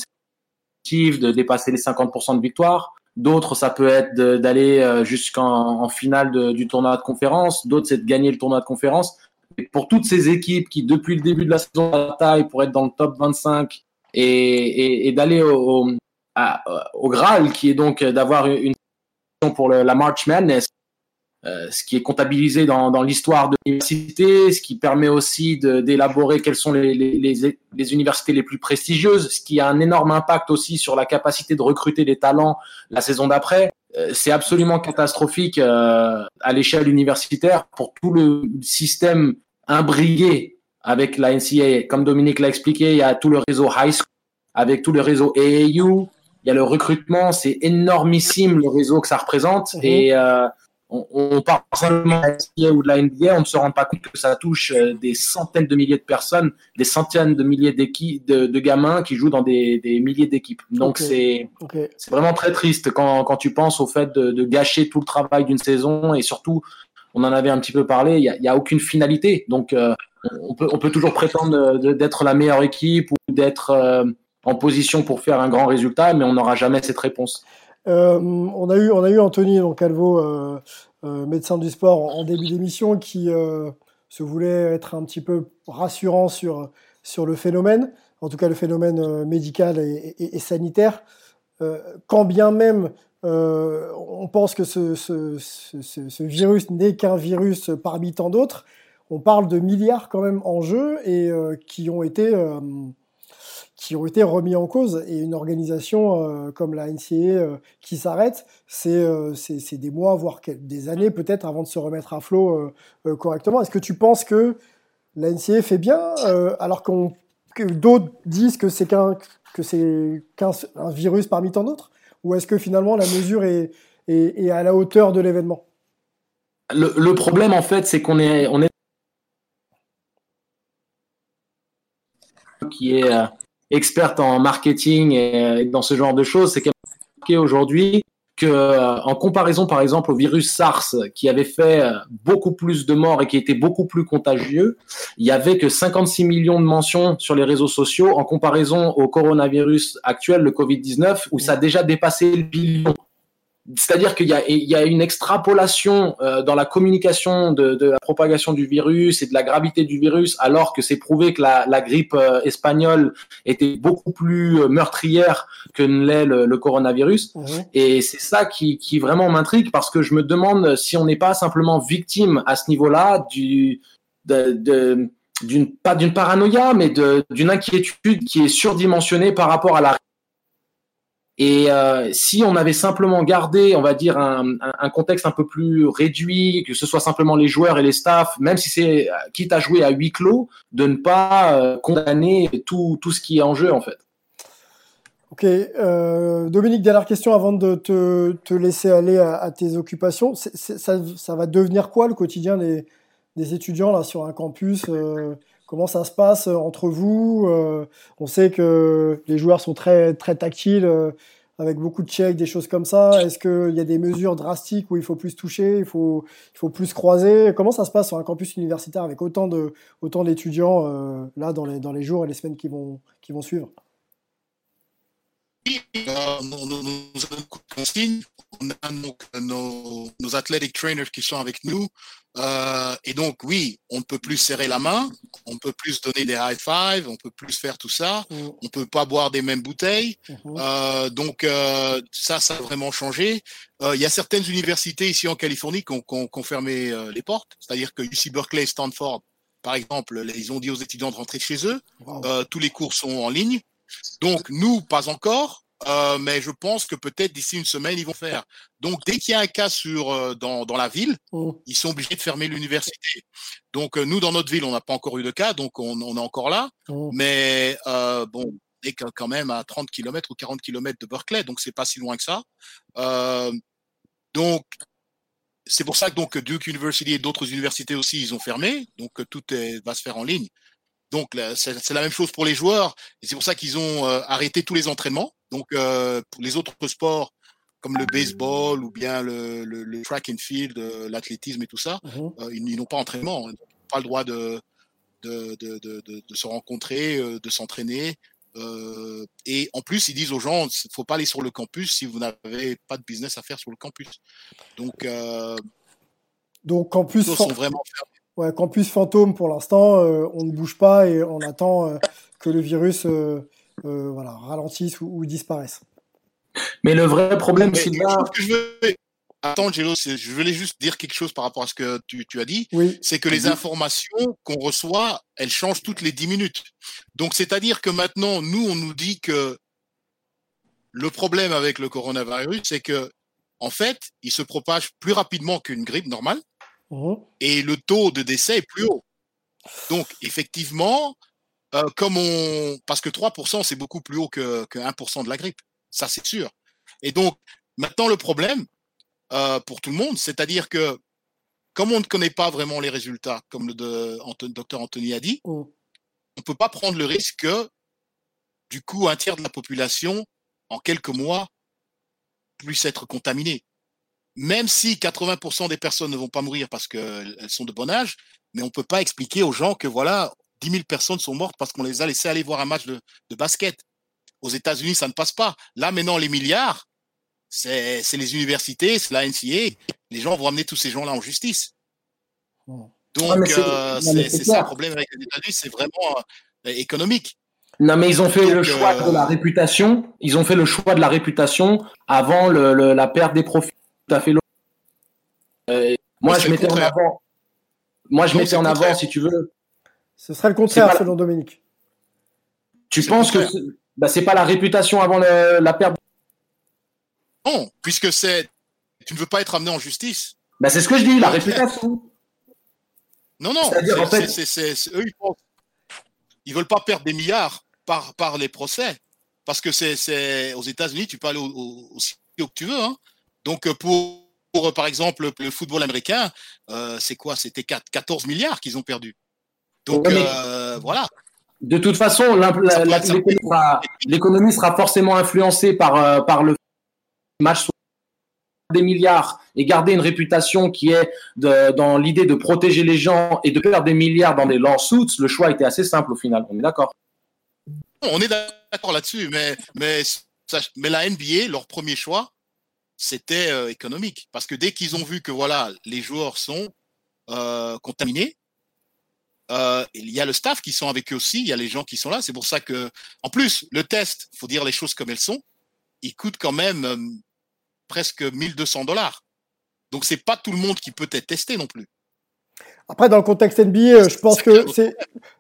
E: de dépasser les 50% de victoire. D'autres, ça peut être d'aller euh, jusqu'en finale du tournoi de conférence. D'autres, c'est de gagner le tournoi de conférence pour toutes ces équipes qui, depuis le début de la saison, bataillent pour être dans le top 25 et, d'aller au, au, Graal, qui est donc d'avoir une pour le, la March Madness, euh, ce qui est comptabilisé dans, dans l'histoire de l'université, ce qui permet aussi d'élaborer quelles sont les, les, les, universités les plus prestigieuses, ce qui a un énorme impact aussi sur la capacité de recruter des talents la saison d'après. Euh, c'est absolument catastrophique euh, à l'échelle universitaire pour tout le système imbrigué avec la NCA. Comme Dominique l'a expliqué, il y a tout le réseau high school, avec tout le réseau AAU. Il y a le recrutement, c'est énormissime le réseau que ça représente. Mhm. Et euh, on, on parle seulement de la NCA ou de la NBA, on ne se rend pas compte que ça touche euh, des centaines de milliers de personnes, des centaines de milliers de, de, gamins qui jouent dans des, des milliers d'équipes. Donc c'est vraiment très triste quand, quand tu penses au fait de, de gâcher tout le travail d'une saison et surtout on en avait un petit peu parlé, il n'y a, aucune finalité. Donc, euh, on, peut, toujours prétendre d'être la meilleure équipe ou d'être euh, en position pour faire un grand résultat, mais on n'aura jamais cette réponse.
A: Euh, on, a eu, on a eu Anthony donc Calvo, médecin du sport, en, début d'émission, qui se voulait être un petit peu rassurant sur, sur le phénomène, en tout cas le phénomène médical et sanitaire. quand bien même euh, on pense que ce, virus n'est qu'un virus parmi tant d'autres. On parle de milliards quand même en jeu et euh, qui ont été euh, qui ont été remis en cause. Et une organisation comme la NCA qui s'arrête, c'est des mois, voire des années peut-être avant de se remettre à flot correctement. Est-ce que tu penses que la NCA fait bien alors qu'on que d'autres disent que c'est qu'un que c'est qu'un virus parmi tant d'autres? Ou est-ce que finalement la mesure est, est, à la hauteur de l'événement?
E: Le, problème, en fait, c'est qu'on est, on est qui est euh, experte en marketing et, dans ce genre de choses, c'est qu'aujourd'hui, que euh, en comparaison par exemple au virus SARS qui avait fait euh, beaucoup plus de morts et qui était beaucoup plus contagieux, il y avait que 56 millions de mentions sur les réseaux sociaux en comparaison au coronavirus actuel, le Covid-19, où ça a déjà dépassé le billion c'est-à-dire qu'il y, a, une extrapolation euh, dans la communication de, la propagation du virus et de la gravité du virus, alors que c'est prouvé que la, grippe euh, espagnole était beaucoup plus euh, meurtrière que ne l'est le, coronavirus. Mhm. Et c'est ça qui, vraiment m'intrigue parce que je me demande si on n'est pas simplement victime à ce niveau-là du d'une pas d'une paranoïa, mais d'une inquiétude qui est surdimensionnée par rapport à la et euh, si on avait simplement gardé, on va dire, un, contexte un peu plus réduit, que ce soit simplement les joueurs et les staffs, même si c'est quitte à jouer à huis clos, de ne pas euh, condamner tout, tout ce qui est en jeu, en fait.
A: Ok. Euh, Dominique, dernière question avant de te, te laisser aller à, tes occupations. ça, va devenir quoi le quotidien des, des étudiants là, sur un campus euh, Comment ça se passe euh, entre vous euh, On sait que les joueurs sont très, très tactiles, euh, avec beaucoup de checks, des choses comme ça. Est-ce qu'il y a des mesures drastiques où il faut plus toucher, il faut, plus croiser? Comment ça se passe sur un campus universitaire avec autant d'étudiants dans les, jours et les semaines qui vont, suivre?
C: Consignes. On a donc nos, nos athletic trainers qui sont avec nous. Euh, et donc, oui, on ne peut plus serrer la main, on ne peut plus donner des high five, on ne peut plus faire tout ça,
A: Mm.
C: on ne peut pas boire des mêmes bouteilles.
A: Mhm.
C: Euh, donc, euh, ça, ça a vraiment changé. Euh, Il y a certaines universités ici en Californie qui ont, qui ont- qui ont fermé euh, les portes. C'est-à-dire que UC Berkeley, Stanford, par exemple, ils ont dit aux étudiants de rentrer chez eux.
A: Wow.
C: Euh, tous les cours sont en ligne. Donc, nous, pas encore. Euh, mais je pense que peut-être d'ici une semaine, ils vont faire. Donc, dès qu'il y a un cas sur, euh, dans, dans la ville,
A: Mm.
C: ils sont obligés de fermer l'université. Donc, euh, nous, dans notre ville, on n'a pas encore eu de cas, donc on, on est encore là.
A: Mm.
C: Mais bon, on est quand même à 30 km ou 40 km de Berkeley, donc c'est pas si loin que ça. Donc, c'est pour ça que donc Duke University et d'autres universités aussi, ils ont fermé. Donc, tout est, va se faire en ligne. Donc, c'est la même chose pour les joueurs. Et c'est pour ça qu'ils ont euh, arrêté tous les entraînements. Donc, euh, pour les autres sports, comme le baseball ou bien le, le, le track and field, euh, l'athlétisme et tout ça, euh, ils, ils n'ont pas entraînement. Ils n'ont pas le droit de, de, de, de, de, de se rencontrer, de s'entraîner. Et en plus, ils disent aux gens, il faut pas aller sur le campus si vous n'avez pas de business à faire sur le campus. Donc,
A: Donc campus,
C: ils
A: fan-
C: sont vraiment fermés.
A: Ouais, campus fantôme pour l'instant, euh, on ne bouge pas et on attend euh, que le virus euh, euh, voilà, ralentisse ou, ou disparaisse.
E: Mais le vrai problème,
C: quelque chose que je veux... Attends, Gélo, c'est- je voulais juste dire quelque chose par rapport à ce que tu, tu as dit.
A: Oui,
C: c'est que les informations qu'on reçoit, elles changent toutes les 10 minutes. Donc, c'est-à-dire que maintenant, nous, on nous dit que le problème avec le coronavirus, c'est que, en fait, il se propage plus rapidement qu'une grippe normale
A: Mhm.
C: et le taux de décès est plus haut. Donc, effectivement, euh, comme on, parce que 3%, c'est beaucoup plus haut que, que 1% de la grippe. Ça, c'est sûr. Et donc, maintenant, le problème, euh, pour tout le monde, c'est-à-dire que, comme on ne connaît pas vraiment les résultats, comme le de, Anto- docteur Anthony a dit,
A: Mm.
C: on ne peut pas prendre le risque que, du coup, un tiers de la population, en quelques mois, puisse être contaminée. Même si 80% des personnes ne vont pas mourir parce qu'elles sont de bon âge, mais on ne peut pas expliquer aux gens que voilà, 10 000 personnes sont mortes parce qu'on les a laissées aller voir un match de, de basket. Aux États-Unis, ça ne passe pas. Là, maintenant, les milliards, c'est les universités, c'est la NCA. Les gens vont amener tous ces gens-là en justice. Donc,
E: c'est-
C: euh, c'est ça le problème avec les États-Unis, c'est vraiment euh, économique.
E: Non, mais ils ont fait
C: Donc,
E: le choix
C: euh,
E: de la réputation. Ils ont fait le choix de la réputation avant le, le- la perte des profits. Tout à fait. Euh, moi, je mettais en avant. Moi, je mettais en avant, si tu veux.
A: Ce serait le contraire selon Dominique.
E: Tu penses que
C: contraire.
E: c'est- bah, pas la réputation avant le- la perte
C: Non, puisque c'est, tu ne veux pas être amené en justice.
E: bah, C'est ce que je dis, la réputation.
C: Non, non,
E: C'est-à-dire,
C: c'est-
E: en fait-
C: c'est- eux, ils pensent, ils veulent pas perdre des milliards par, par les procès. Parce que c'est, c'est, aux États-Unis, tu peux aller au- au- aussi haut que tu veux, hein. Donc, euh, pour, pour, euh, par exemple, le, football américain, euh, c'est quoi? C'était 4 14 milliards qu'ils ont perdu. Donc,
E: Ouais,
C: euh, voilà.
E: De toute façon, l'économie sera- forcément influencée par, par le match des milliards et garder une réputation qui est de- dans l'idée de protéger les gens et de perdre des milliards dans des lawsuits, le choix était assez simple au final. On est d'accord.
C: On est d'accord là-dessus, mais, mais la NBA, leur premier choix, c'était euh, économique. Parce que dès qu'ils ont vu que voilà, les joueurs sont euh, contaminés, euh, il y a le staff qui sont avec eux aussi, il y a les gens qui sont là. C'est pour ça que, en plus, le test, faut dire les choses comme elles sont, il coûte quand même euh, presque 1200 dollars. Donc c'est pas tout le monde qui peut être testé non plus.
A: Après, dans le contexte NBA, euh, je pense que c'est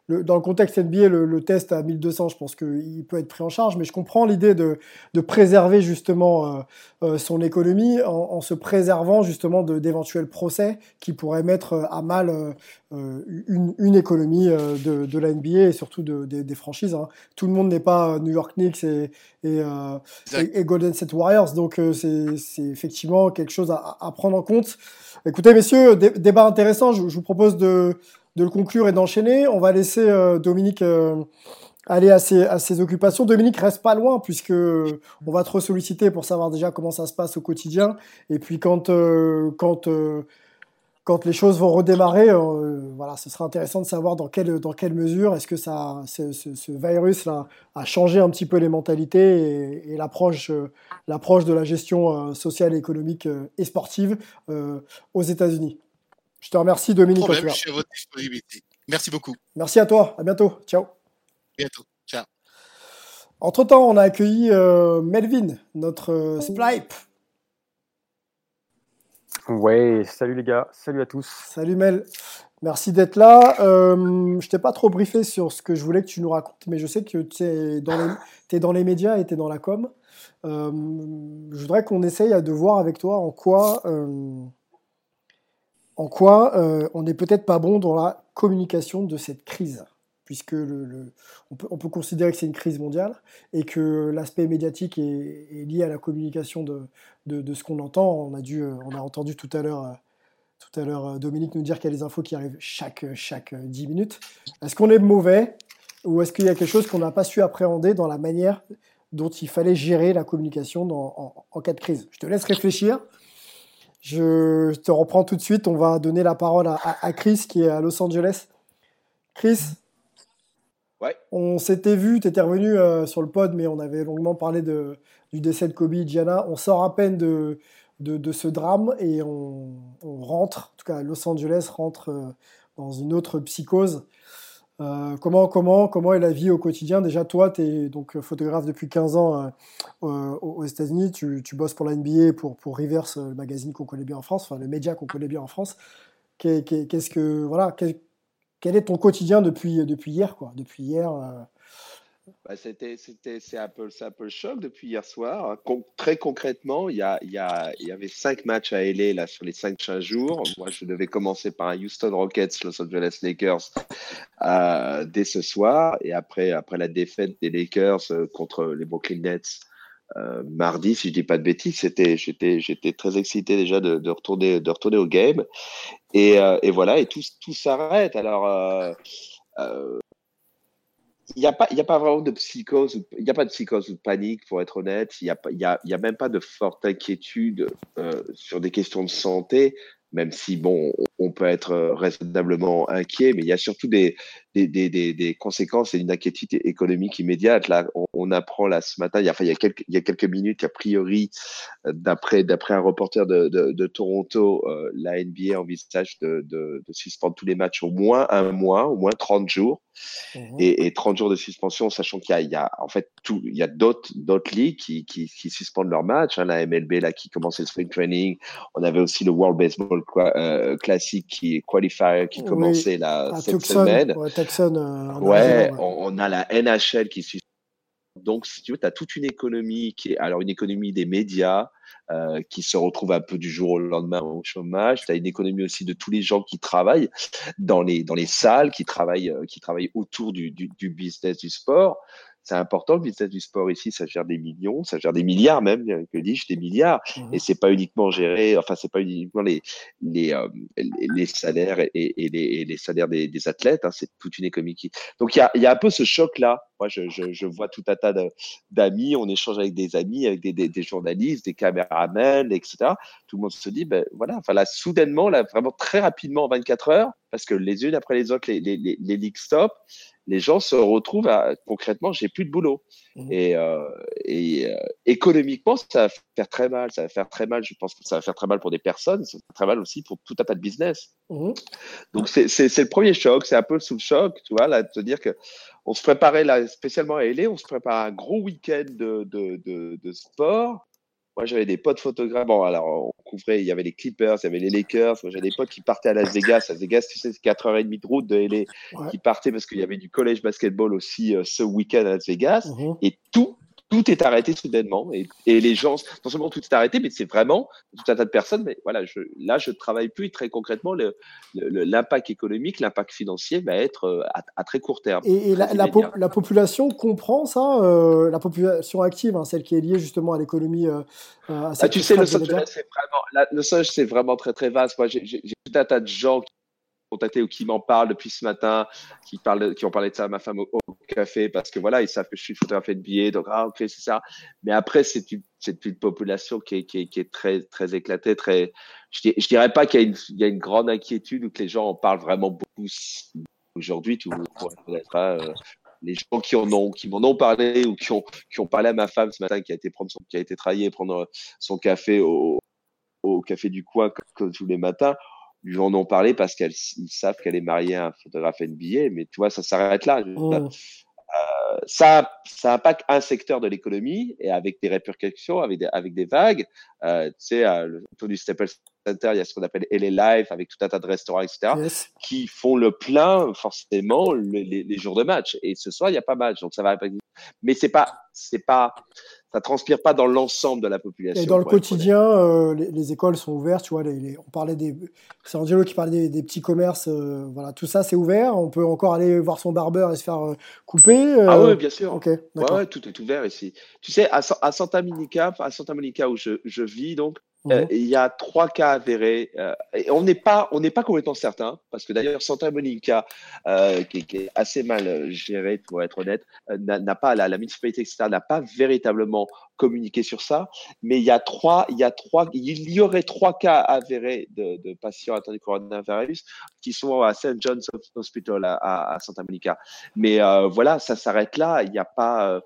A: le, dans le contexte NBA, le, le test à 1200, je pense qu'il peut être pris en charge, mais je comprends l'idée de, de préserver justement euh, euh, son économie en, en se préservant justement de d'éventuels procès qui pourraient mettre euh, à mal euh, euh, une, une économie euh, de, de la NBA et surtout de, des- des franchises. hein. Tout le monde n'est pas New York Knicks et, et, euh, et- et Golden State Warriors, donc euh, c'est c'est effectivement quelque chose à, à prendre en compte. Écoutez, messieurs, dé- débat intéressant. Je, je vous propose de, de le conclure et d'enchaîner. On va laisser euh, Dominique euh, aller à ses, occupations. Dominique reste pas loin puisque on va te ressolliciter pour savoir déjà comment ça se passe au quotidien. Et puis quand, euh, les choses vont redémarrer, voilà, ce sera intéressant de savoir dans quelle, mesure est-ce que ce, virus-là a changé un petit peu les mentalités et, l'approche, l'approche de la gestion sociale, économique et sportive aux États-Unis. Je te remercie, Dominique.
C: Problème, je suis à votre disponibilité. Merci beaucoup.
A: Merci à toi. À bientôt. Ciao.
C: bientôt. Ciao.
A: Entre-temps, on a accueilli Melvin, notre Splipe.
F: Ouais, salut les gars, salut à tous.
A: Salut Mel, merci d'être là. Euh, je t'ai pas trop briefé sur ce que je voulais que tu nous racontes, mais je sais que tu es dans les, es dans les médias et tu es dans la com. Euh, je voudrais qu'on essaye de voir avec toi en quoi, euh, en quoi euh, on n'est peut-être pas bon dans la communication de cette crise puisque on, peut, considérer que c'est une crise mondiale et que l'aspect médiatique est, lié à la communication de, ce qu'on entend. On a, a entendu tout à l'heure euh, euh, Dominique nous dire qu'il y a des infos qui arrivent chaque, chaque 10 euh, minutes. Est-ce qu'on est mauvais ou est-ce qu'il y a quelque chose qu'on n'a pas su appréhender dans la manière dont il fallait gérer la communication en, cas de crise? Je te laisse réfléchir. Je te reprends tout de suite. On va donner la parole à, à Chris qui est à Los Angeles. Chris, on s'était vu, tu étais revenu euh, sur le pod, mais on avait longuement parlé de, du décès de Kobe et Gianna. On sort à peine de, de, ce drame et on, rentre, en tout cas Los Angeles rentre euh, dans une autre psychose. Euh, comment, comment, comment est la vie au quotidien? Déjà, toi, tu es donc photographe depuis 15 ans aux États-Unis. Tu, tu, bosses pour la NBA, pour, pour Rivers, le magazine qu'on connaît bien en France, enfin le média qu'on connaît bien en France. Qu'est-ce que voilà, quel est ton quotidien depuis, depuis hier quoi? Depuis hier euh?
D: Bah, c'était, c'était, c'est un peu, c'est un peu le choc depuis hier soir. très concrètement, il y, a, il, y a, il y avait cinq matchs à LA là sur les cinq prochains jours. Moi, je devais commencer par un Houston Rockets, Los Angeles Lakers euh, dès ce soir, et après, après la défaite des Lakers euh, contre les Brooklyn Nets. mardi, si je dis pas de bêtises, c'était, j'étais, j'étais très excité déjà de, retourner, de retourner au game. Et, euh, voilà, et tout, tout s'arrête. Alors, euh, euh, il n'y a, pas, a pas vraiment de psychose, il a pas de psychose ou de panique, pour être honnête. Il n'y a, y a, y a, même pas de forte inquiétude euh, sur des questions de santé même si bon, on peut être euh, raisonnablement inquiet, mais il y a surtout des, des, des, des conséquences et une inquiétude économique immédiate. Là, on, apprend là ce matin, il y a, enfin, il y a quelques, il y a quelques minutes, a priori, euh, d'après un reporter de, de, de Toronto, euh, la NBA envisage de, suspendre tous les matchs au moins un mois, au moins 30 jours, mmh et, et 30 jours de suspension, sachant qu'il y a, il y a en fait tout, il y a d'autres ligues qui, qui, qui suspendent leurs matchs. Hein, la MLB là qui commence le spring training, on avait aussi le World Baseball euh, classique qui est qualifier qui commençait là cette semaine. Ouais, euh, on, a la NHL qui suit. Donc, si tu veux, tu as toute une économie qui est, alors une économie des médias, euh, qui se retrouve un peu du jour au lendemain au chômage. Tu as une économie aussi de tous les gens qui travaillent dans les, dans les salles, qui travaillent, qui travaillent autour du, du, du business du sport c'est important le business du sport ici, ça gère des millions, ça gère des milliards même, que dis-je, des milliards. Mmh. Et c'est pas uniquement géré, enfin c'est pas uniquement les les, euh, les, salaires et, et, les, les, salaires des, des athlètes, hein, c'est toute une économie qui. Donc il y a, y a un peu ce choc là. Moi je, je, je vois tout un tas d'amis, on échange avec des amis, avec des, des, des, journalistes, des caméramans, etc. Tout le monde se dit ben voilà, enfin là soudainement là vraiment très rapidement en 24 heures, parce que les unes après les autres les les, les, les ligues stop les gens se retrouvent à concrètement, j'ai plus de boulot. Mmh. Et, euh, et euh, économiquement, ça va faire très mal. Ça va faire très mal. Je pense que ça va faire très mal pour des personnes. Ça va faire très mal aussi pour tout un tas de business. Mmh. Donc c'est le premier choc. C'est un peu sous le choc, tu vois, là, de te dire que on se préparait là, spécialement à LA, on se prépare à un gros week-end de, de, de, de sport. Moi, j'avais des potes photographes. Bon, alors, on couvrait, il y avait les Clippers, il y avait les Lakers. Moi, j'avais des potes qui partaient à Las Vegas. Las Vegas, tu sais, c'est 4h30 de route de LA qui partaient parce qu'il y avait du college basketball aussi euh, ce week-end à Las Vegas. Mmh Et tout tout est arrêté soudainement et, et, les gens, non seulement tout est arrêté, mais c'est vraiment tout un tas de personnes. Mais voilà, je, là, je travaille plus et très concrètement, l'impact économique, l'impact financier va être euh, à, très court terme.
A: Et, la, la, population comprend ça, euh, la population active, hein, celle qui est liée justement à l'économie. Euh,
D: ah, tu sais, le c'est vraiment, le c'est vraiment très très vaste. Moi, j'ai tout un tas de gens qui contacté ou qui m'en parlent depuis ce matin, qui, parlent, qui ont parlé de ça à ma femme au, café parce que voilà, ils savent que je suis photographe de billets, donc ah, ok, c'est ça. Mais après, c'est une, une population qui est, qui est, qui est très, très éclatée, très. Je, je dirais pas qu'il y y a une grande inquiétude ou que les gens en parlent vraiment beaucoup aujourd'hui. Tout pour être euh, les gens qui en ont, qui m'en ont parlé ou qui ont, qui ont parlé à ma femme ce matin, qui a été prendre son, qui a été travailler prendre son café au, au café du coin comme, tous les matins lui en ont parlé parce qu'ils savent qu'elle est mariée à un photographe NBA, mais tu vois, ça s'arrête là. Oh. Euh, ça, ça impacte un secteur de l'économie et avec des répercussions, avec des, avec des vagues. Euh, tu sais, autour du Staples Center, il y a ce qu'on appelle LA Live avec tout un tas de restaurants, etc., qui font le plein forcément les, les, jours de match. Et ce soir, il n'y a pas match, donc ça va impacter. Mais c'est pas, c'est pas, ça transpire pas dans l'ensemble de la population.
A: Et dans le quotidien, euh, les, écoles sont ouvertes, tu vois. on parlait des, c'est Angelo qui parlait des, petits commerces, euh, voilà, tout ça c'est ouvert. On peut encore aller voir son barbeur et se faire euh, couper.
D: ah oui, bien sûr. Ok. Ouais, tout est ouvert ici. Tu sais, à, à Santa Monica, à Santa Monica où je, je vis donc, euh, mhm. il y a trois cas avérés. Euh, et on n'est pas, on n'est pas complètement certain, parce que d'ailleurs Santa Monica, euh, qui, qui, est assez mal gérée pour être honnête, euh, n'a pas la, la municipalité etc. n'a pas véritablement communiqué sur ça. Mais il y a trois, il y a trois, il y aurait trois cas avérés de, de patients atteints du coronavirus qui sont à St John's Hospital à, à, Santa Monica. Mais voilà, ça s'arrête là. Il n'y a pas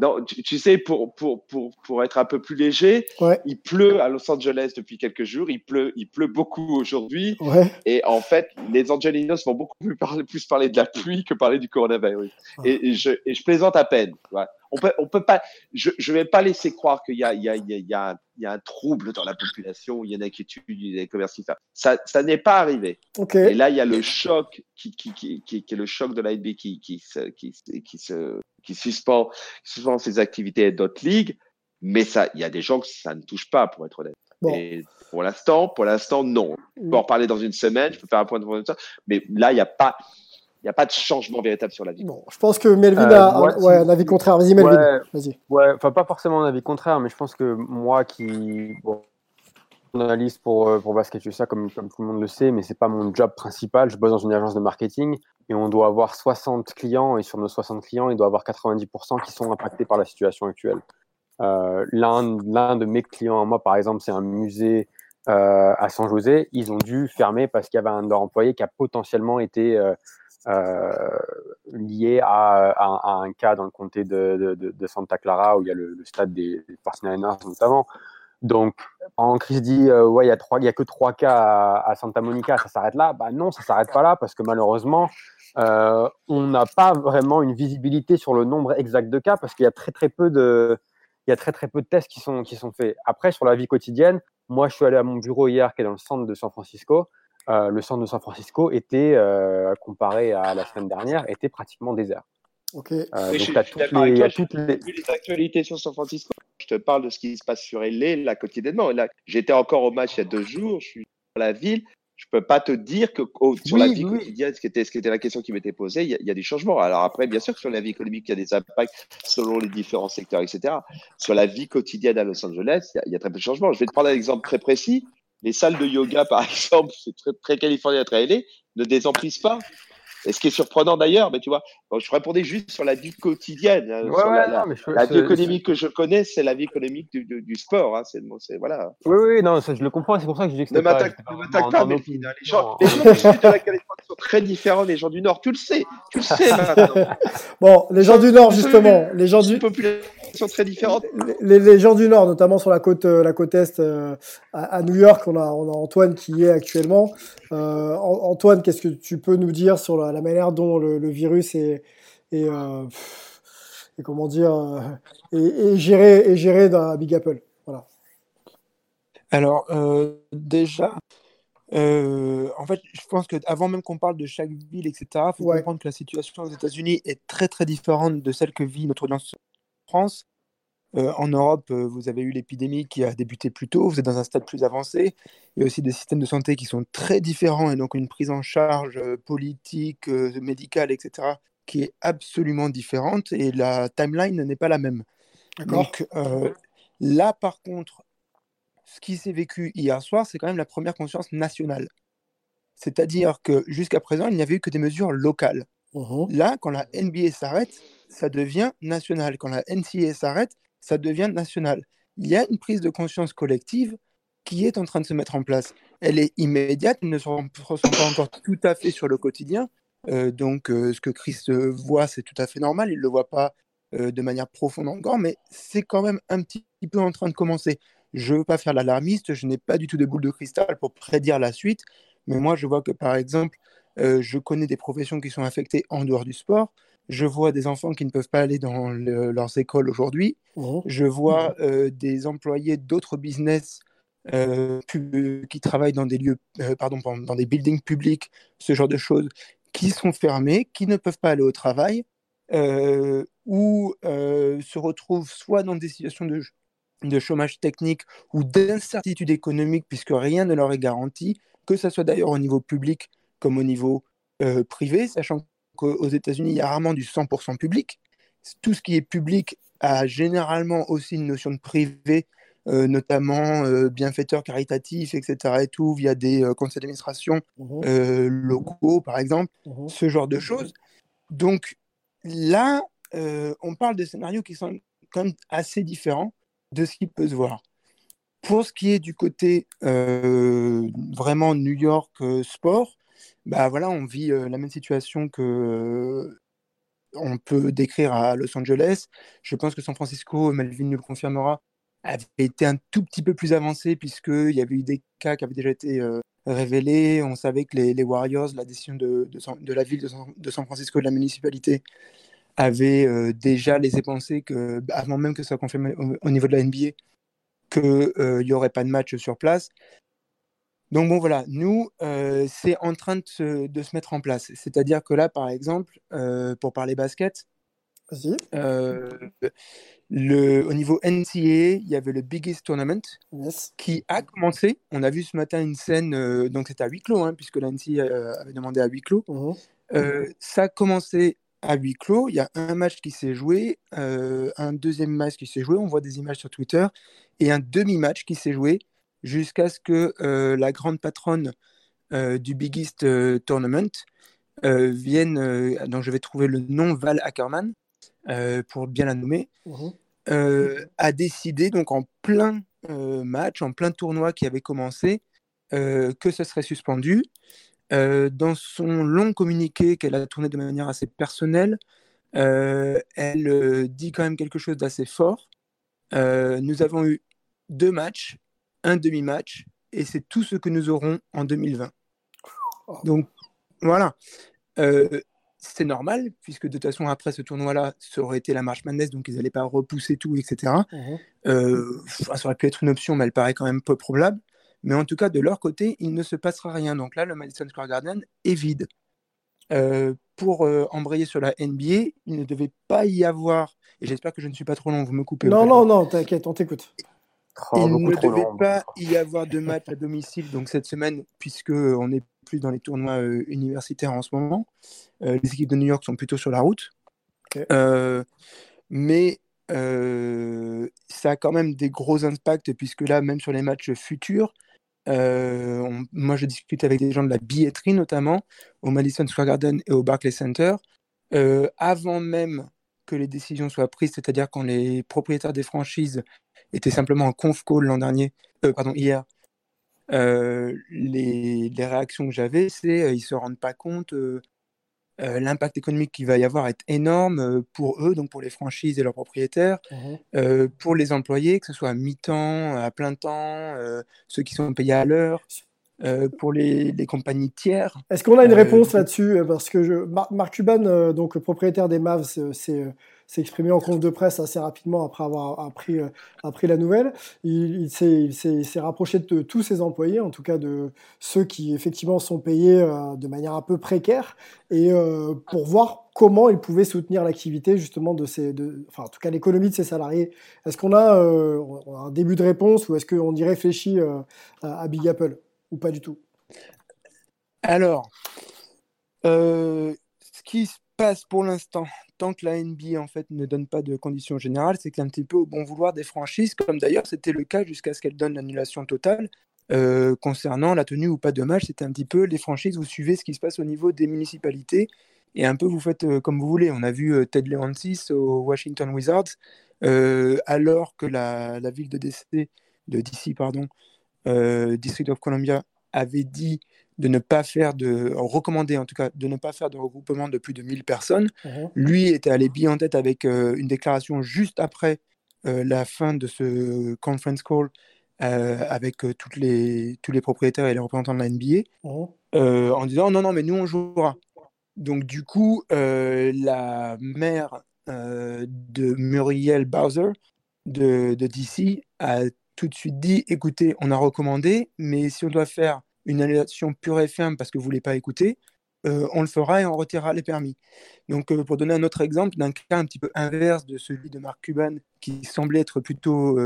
D: non, tu, sais, pour, pour, pour, pour être un peu plus léger, il pleut à Los Angeles depuis quelques jours, il pleut, il pleut beaucoup aujourd'hui. Et en fait, les Angelinos vont beaucoup plus parler, plus parler de la pluie que parler du coronavirus. Et, et, je, et je plaisante à peine. On peut, on peut pas, je ne vais pas laisser croire qu'il y a, il y, a, il y, a, il y a un trouble dans la population, il y a une inquiétude, il y a des commerces Ça, ça n'est pas arrivé. Et là, il y a le choc qui, qui, qui, qui, qui est le choc de la NBA qui, qui, qui, qui, se qui suspend, suspend ses activités d'autres ligues, mais ça, il y a des gens que ça ne touche pas, pour être honnête. Et pour l'instant, pour l'instant, non. On peut en parler dans une semaine, je peux faire un point de vue mais là, il n'y a pas, n'y a pas de changement véritable sur la vie.
A: Bon, je pense que Melvin euh, a un, ouais, un, avis contraire. Vas-y, Melvin.
F: Ouais, ouais, enfin, pas forcément un avis contraire, mais je pense que moi qui. Bon, journaliste pour, euh, pour Basket ça, comme, comme tout le monde le sait, mais c'est pas mon job principal. Je bosse dans une agence de marketing et on doit avoir 60 clients et sur nos 60 clients, il doit y avoir 90% qui sont impactés par la situation actuelle. Euh, L'un de mes clients, moi par exemple, c'est un musée euh, à San José. Ils ont dû fermer parce qu'il y avait un de leurs employés qui a potentiellement été lié à, un cas dans le comté de, Santa Clara où il y a le, stade des, des notamment. Donc, en crise dit, euh, ouais, il n'y a, a que trois cas à, Santa Monica, ça s'arrête là. Bah non, ça s'arrête pas là parce que malheureusement, euh, on n'a pas vraiment une visibilité sur le nombre exact de cas parce qu'il y a très très peu de, il y a très très peu de tests qui sont qui sont faits. Après, sur la vie quotidienne, moi, je suis allé à mon bureau hier, qui est dans le centre de San Francisco. Euh, le centre de San Francisco était, comparé à la semaine dernière, était pratiquement désert.
A: Ok. Euh,
D: donc, je, toutes les, y a toutes les... les actualités sur San Francisco. Je te parle de ce qui se passe sur LA, là, quotidiennement. Là, j'étais encore au match il y a deux jours. Je suis dans la ville. Je peux pas te dire que sur la vie quotidienne, ce qui, était, ce qui était la question qui m'était posée, il y, a, il y, a, des changements. Alors après, bien sûr que sur la vie économique, il y a des impacts selon les différents secteurs, etc. Sur la vie quotidienne à Los Angeles, il y a, il y a très peu de changements. Je vais te prendre un exemple très précis. Les salles de yoga, par [LAUGHS] exemple, c'est très, très californien, très LA, ne désemplissent pas. Et ce qui est surprenant d'ailleurs, mais tu vois, je répondais juste sur la vie quotidienne. Hein, la, vie économique que je connais, c'est la vie économique du, du, sport. Hein, c'est, voilà.
F: Oui, oui, non, ça, je le comprends. C'est pour ça que je dis que
D: ne m'attaque pas, pas mais les gens, les gens du sud de la Californie sont très différents des gens du nord. Tu le sais, tu le sais maintenant. [LAUGHS]
A: bon, les gens du nord justement, les gens du
D: sont très différentes.
A: Les, les, gens du nord, notamment sur la côte, euh, la côte est, euh, à, New York, on a, on a Antoine qui y est actuellement. Euh, Antoine, qu'est-ce que tu peux nous dire sur la, la manière dont le, le virus est, est, euh, est, comment dire, euh, est, est, géré, est géré dans Big Apple Voilà.
G: Alors, euh, déjà, euh, en fait, je pense qu'avant même qu'on parle de chaque ville, etc., il faut ouais. comprendre que la situation aux États-Unis est très très différente de celle que vit notre audience en France. Euh, en Europe, euh, vous avez eu l'épidémie qui a débuté plus tôt, vous êtes dans un stade plus avancé. Il y a aussi des systèmes de santé qui sont très différents et donc une prise en charge euh, politique, médicale, etc., qui est absolument différente et la timeline n'est pas la même. Donc là, par contre, ce qui s'est vécu hier soir, c'est quand même la première conscience nationale. C'est-à-dire que jusqu'à présent, il n'y avait eu que des mesures locales. Là, quand la NBA s'arrête, ça devient national. Quand la NCAA s'arrête, ça devient national. Il y a une prise de conscience collective qui est en train de se mettre en place. Elle est immédiate, elle ne se ressent pas encore tout à fait sur le quotidien. Euh, donc, euh, ce que Chris voit, c'est tout à fait normal. Il ne le voit pas euh, de manière profonde encore, mais c'est quand même un petit peu en train de commencer. Je ne veux pas faire l'alarmiste, je n'ai pas du tout de boule de cristal pour prédire la suite, mais moi, je vois que, par exemple, je connais des professions qui sont affectées en dehors du sport. Je vois des enfants qui ne peuvent pas aller dans le- leurs écoles aujourd'hui.
A: Mhm.
G: Je vois euh, des employés d'autres business euh, qui travaillent dans des lieux, euh, pardon, dans des buildings publics, ce genre de choses, qui sont fermés, qui ne peuvent pas aller au travail, ou se retrouvent soit dans des situations de, de chômage technique ou d'incertitude économique, puisque rien ne leur est garanti, que ce soit d'ailleurs au niveau public comme au niveau privé, sachant qu'aux États-Unis, il y a rarement du 100% public. Tout ce qui est public a généralement aussi une notion de privé, euh, notamment euh, bienfaiteurs caritatifs, etc. et tout, via des euh, conseils d'administration
A: Mhm.
G: locaux, par exemple,
A: Mhm.
G: ce genre de choses. Donc là, on parle de scénarios qui sont quand même assez différents de ce qui peut se voir. Pour ce qui est du côté vraiment New York sport, bah voilà, on vit la même situation que on peut décrire à Los Angeles. Je pense que San Francisco, Melvin nous le confirmera, avait été un tout petit peu plus avancé puisqu'il y avait eu des cas qui avaient déjà été révélés. On savait que les, Warriors, la décision de, la ville de San, Francisco, de la municipalité, avait déjà laissé penser que, avant même que ça soit confirmé au, au niveau de la NBA, qu'il n'y aurait pas de match sur place. Donc bon voilà, nous, euh, c'est en train de se, de se mettre en place. C'est-à-dire que là, par exemple, euh, pour parler basket, euh, le, au niveau NCAA, il y avait le Biggest Tournament
A: Yes.
G: qui a commencé. On a vu ce matin une scène, donc c'était à huis clos, hein, puisque la NCAA avait demandé à huis clos.
A: Mhm.
G: Ça a commencé à huis clos. Il y a un match qui s'est joué, un deuxième match qui s'est joué. On voit des images sur Twitter et un demi-match qui s'est joué jusqu'à ce que euh, la grande patronne euh, du Biggest euh, Tournament euh, vienne, dont je vais trouver le nom, Val Ackerman, pour bien la nommer,
A: Mhm.
G: a décidé donc en plein match, en plein tournoi qui avait commencé, que ce serait suspendu. Dans son long communiqué qu'elle a tourné de manière assez personnelle, elle dit quand même quelque chose d'assez fort. Nous avons eu deux matchs, un demi-match, et c'est tout ce que nous aurons en 2020. Donc voilà. Euh, c'est normal, puisque de toute façon, après ce tournoi-là, ça aurait été la March Madness, donc ils n'allaient pas repousser tout, etc.
A: Mhm.
G: Euh, ça aurait pu être une option, mais elle paraît quand même peu probable. Mais en tout cas, de leur côté, il ne se passera rien. Donc là, le Madison Square Garden est vide. Euh, pour euh, embrayer sur la NBA, il ne devait pas y avoir, et j'espère que je ne suis pas trop long, vous me coupez.
A: Non, non, non, t'inquiète, on t'écoute.
F: Oh,
G: il ne devait
F: long.
G: pas y avoir de match à domicile donc cette semaine, puisque on est plus dans les tournois euh, universitaires en ce moment. Euh, les équipes de New York sont plutôt sur la route. Euh, mais euh, ça a quand même des gros impacts, puisque là, même sur les matchs futurs, euh, on- moi je discute avec des gens de la billetterie notamment, au Madison Square Garden et au Barclays Center, euh, avant même que les décisions soient prises, c'est-à-dire quand les propriétaires des franchises étaient simplement en conf call l'an dernier, euh, pardon, hier, euh, les, les réactions que j'avais, c'est euh, ils se rendent pas compte, euh, l'impact économique qu'il va y avoir est énorme pour eux, donc pour les franchises et leurs propriétaires, euh, pour les employés, que ce soit à mi-temps, à plein temps, ceux qui sont payés à l'heure, euh, pour les, les compagnies tiers.
A: Est-ce qu'on a une
G: Euh,
A: réponse là-dessus? Euh, Parce que je... Mar- Mark Cuban, euh, donc le propriétaire des Mavs, s'est exprimé en conf de presse assez rapidement après avoir appris, appris la nouvelle. Il, il s'est- rapproché de tous ses employés, en tout cas de ceux qui effectivement sont payés de manière un peu précaire, et pour voir comment il pouvait soutenir l'activité justement de ces, de, enfin en tout cas l'économie de ses salariés. Est-ce qu'on a, on a un début de réponse ou est-ce qu'on y réfléchit à Big Apple? Pas du tout?
G: Alors, euh, ce qui se passe pour l'instant, tant que la NBA en fait ne donne pas de conditions générales, c'est que c'est un petit peu au bon vouloir des franchises, comme d'ailleurs c'était le cas jusqu'à ce qu'elle donne l'annulation totale. Euh, concernant la tenue ou pas de match, c'était un petit peu les franchises, vous suivez ce qui se passe au niveau des municipalités et un peu vous faites euh, comme vous voulez. On a vu Ted Leonsis au Washington Wizards, alors que la, la ville de DC, de DC, pardon, District of Columbia, avait dit de ne pas faire de, recommandé en tout cas, de ne pas faire de regroupement de plus de 1000 personnes.
A: Mhm.
G: Lui était allé bien en tête avec euh, une déclaration juste après euh, la fin de ce conference call euh, avec euh, toutes les, tous les propriétaires et les représentants de la NBA
A: Mhm.
G: euh, en disant non, non, mais nous on jouera. Donc du coup, euh, la mère euh, de Muriel Bowser de, de DC a tout de suite dit, écoutez, on a recommandé, mais si on doit faire une annulation pure et ferme parce que vous ne voulez pas écouter, euh, on le fera et on retirera les permis. Donc euh, pour donner un autre exemple d'un cas un petit peu inverse de celui de Mark Cuban, qui semblait être plutôt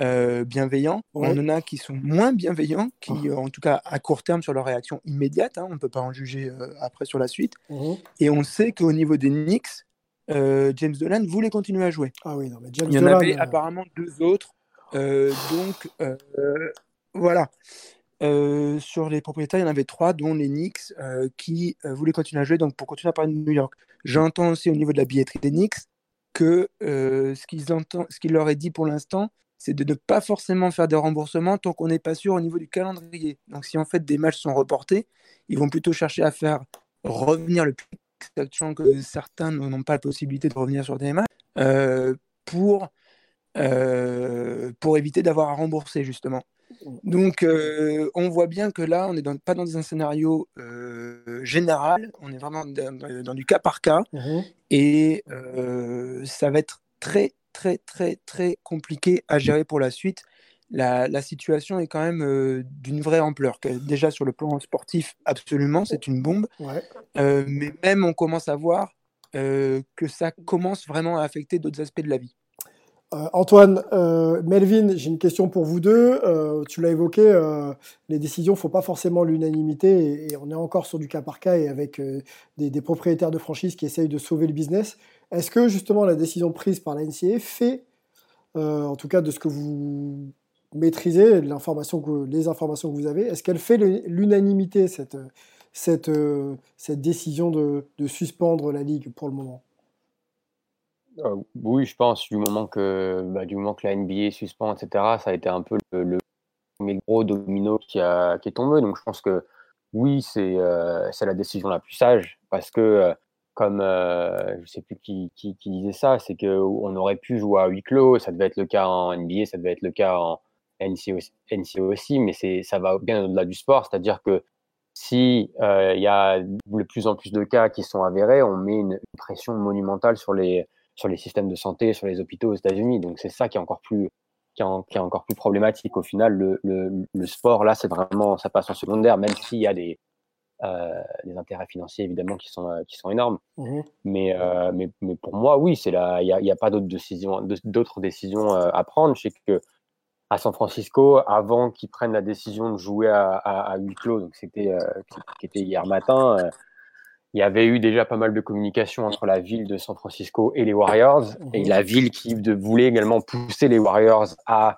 G: euh, bienveillant,
A: Ouais.
G: on en a qui sont moins bienveillants, qui euh, en tout cas à court terme sur leur réaction immédiate, hein, on ne peut pas en juger après sur la suite,
A: Mhm.
G: et on sait qu'au niveau des Knicks, James Dolan voulait continuer à jouer.
A: Ah oui, non, mais James
G: Il y en
A: Dolan,
G: avait apparemment deux autres. Euh, donc, euh, voilà. Euh, sur les propriétaires, il y en avait trois, dont les Knicks, qui voulaient continuer à jouer. Donc, pour continuer à parler de New York, j'entends aussi au niveau de la billetterie des Knicks que ce qu'ils ce qu'il leur est dit pour l'instant, c'est de ne pas forcément faire des remboursements tant qu'on n'est pas sûr au niveau du calendrier. Donc, si en fait des matchs sont reportés, ils vont plutôt chercher à faire revenir le public, sachant que certains n'ont pas la possibilité de revenir sur des matchs, pour, euh, pour éviter d'avoir à rembourser, justement. Donc, euh, on voit bien que là, on n'est pas dans un scénario euh, général, on est vraiment dans, du cas par cas,
A: Mhm.
G: et ça va être très, très, très, très compliqué à gérer pour la suite. La, la situation est quand même d'une vraie ampleur. déjà sur le plan sportif, absolument, c'est une bombe.
A: Ouais.
G: Mais même on commence à voir que ça commence vraiment à affecter d'autres aspects de la vie.
A: Euh, Antoine, euh, Melvin, j'ai une question pour vous deux. Euh, tu l'as évoqué, les décisions ne font pas forcément l'unanimité et, on est encore sur du cas par cas et avec des, propriétaires de franchises qui essayent de sauver le business. Est-ce que justement la décision prise par la NCA fait, en tout cas de ce que vous maîtrisez, les informations que vous avez, est-ce qu'elle fait l'unanimité cette, décision de suspendre la ligue pour le moment?
F: Euh, oui, je pense, du moment que, bah, du moment que la NBA suspend, etc., ça a été un peu le, le gros domino qui, a, qui est tombé. Donc, je pense que oui, c'est euh, la décision la plus sage parce que, euh, comme euh, je sais plus qui, qui, disait ça, c'est qu'on aurait pu jouer à huis clos. Ça devait être le cas en NBA, ça devait être le cas en NCO, aussi, mais ça va bien au-delà du sport. C'est-à-dire que si euh, il y a de plus en plus de cas qui sont avérés, on met une pression monumentale sur les sur les systèmes de santé, sur les hôpitaux aux États-Unis. Donc c'est ça qui est encore plus qui est, en- qui est encore plus problématique. Au final, le, le, le sport là, c'est vraiment ça passe en secondaire, même s'il y a des euh, des intérêts financiers évidemment qui sont euh, qui sont énormes.
A: Mhm.
F: Mais, euh, mais, mais pour moi, oui, c'est là. Il n'y a, a pas d'autres décisions, d'autres décisions à prendre. Je sais que à San Francisco, avant qu'ils prennent la décision de jouer à, à, à huis clos, donc c'était euh, qui était hier matin, il y avait eu déjà pas mal de communication entre la ville de San Francisco et les Warriors, et
A: Mhm.
F: la ville qui voulait également pousser les Warriors à,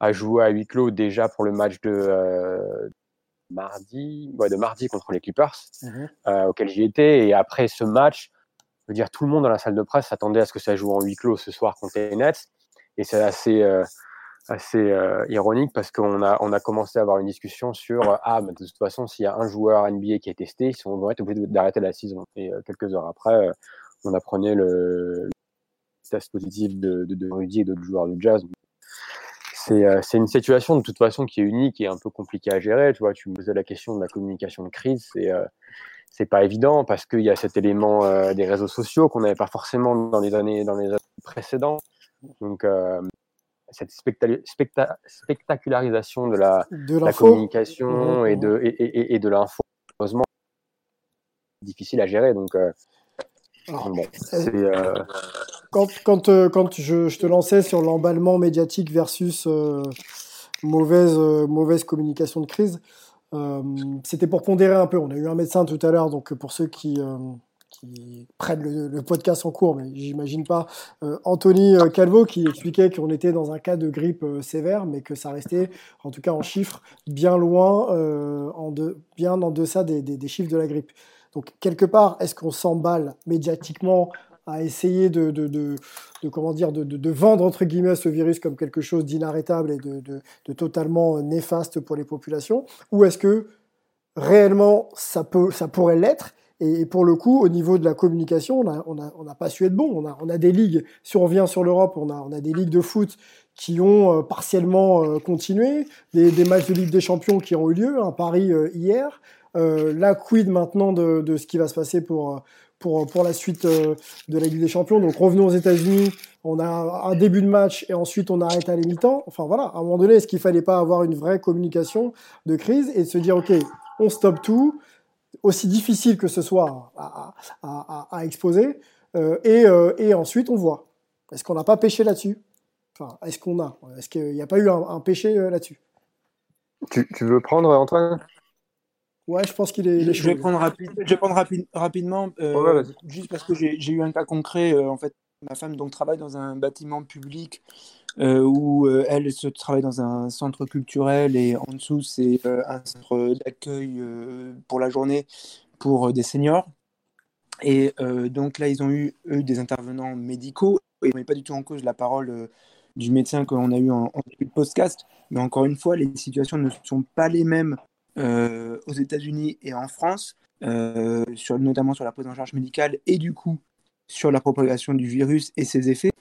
F: à jouer à huis clos déjà pour le match de euh, mardi, ouais, de mardi contre les Clippers
A: Mhm.
F: euh, auquel j'y étais. Et après ce match, je veux dire, tout le monde dans la salle de presse s'attendait à ce que ça joue en huis clos ce soir contre les Nets. Et c'est assez, euh, assez euh, ironique parce qu'on a, on a commencé à avoir une discussion sur euh, ah, mais de toute façon, s'il y a un joueur NBA qui est testé, ils vont être obligés d'arrêter la saison. Et euh, quelques heures après, on apprenait le, test positif de, Rudy et d'autres joueurs de jazz. C'est une situation de toute façon qui est unique et un peu compliquée à gérer. Tu vois, tu me posais la question de la communication de crise. C'est c'est pas évident parce qu'il y a cet élément des réseaux sociaux qu'on n'avait pas forcément dans les années dans les années précédentes. Donc cette specta- specta- spectacularisation de la,
A: De
F: la
A: l'info.
F: communication et de et, et- et de l'info, heureusement, difficile à gérer. Donc euh,
A: Alors,
F: bon, c'est euh,
A: Quand, quand, euh, quand je, je te lançais sur l'emballement médiatique versus mauvaise, mauvaise communication de crise, c'était pour pondérer un peu. On a eu un médecin tout à l'heure, donc pour ceux qui, qui prennent le, podcast en cours, mais j'imagine pas, euh, Anthony euh, Calvo qui expliquait qu'on était dans un cas de grippe euh, sévère, mais que ça restait, en tout cas en chiffres, bien loin, euh, en de, bien en deçà des, chiffres de la grippe. Donc, quelque part, est-ce qu'on s'emballe médiatiquement à essayer de, de, de, comment dire, de, vendre entre guillemets ce virus comme quelque chose d'inarrêtable et de, totalement néfaste pour les populations? Ou est-ce que réellement ça, peut, ça pourrait l'être et pour le coup, au niveau de la communication, on n'a pas su être bon. On a, des ligues, si on revient sur l'Europe, on a, des ligues de foot qui ont euh, partiellement euh, continué, des, matchs de Ligue des Champions qui ont eu lieu, à Paris euh, hier. la quid maintenant de, ce qui va se passer pour, pour, la suite de la Ligue des Champions? Donc revenons aux États-Unis, on a un début de match et ensuite on arrête à les mi-temps. Enfin voilà, à un moment donné, est-ce qu'il fallait pas avoir une vraie communication de crise et se dire, OK, on stoppe tout, aussi difficile que ce soit à, à, à, exposer, euh, et, et ensuite on voit. Est-ce qu'on n'a pas pêché là-dessus? Est-ce qu'on a? Est-ce qu'il n'y a pas eu un, péché euh, là-dessus?
F: Tu, veux prendre, Antoine?
A: Ouais, je pense qu'il est,
G: Je vais prendre, je vais prendre rapidement, euh, juste parce que j'ai eu un cas concret. Euh, en fait, ma femme donc, travaille dans un bâtiment public où elle se travaille dans un centre culturel et en dessous, c'est un centre d'accueil pour la journée pour des seniors. Et donc là, ils ont eu, eu des intervenants médicaux et on n'est pas du tout en cause la parole du médecin qu'on a eu en, de podcast. Mais encore une fois, les situations ne sont pas les mêmes euh, aux États-Unis et en France, euh, sur, notamment sur la prise en charge médicale et du coup sur la propagation du virus et ses effets.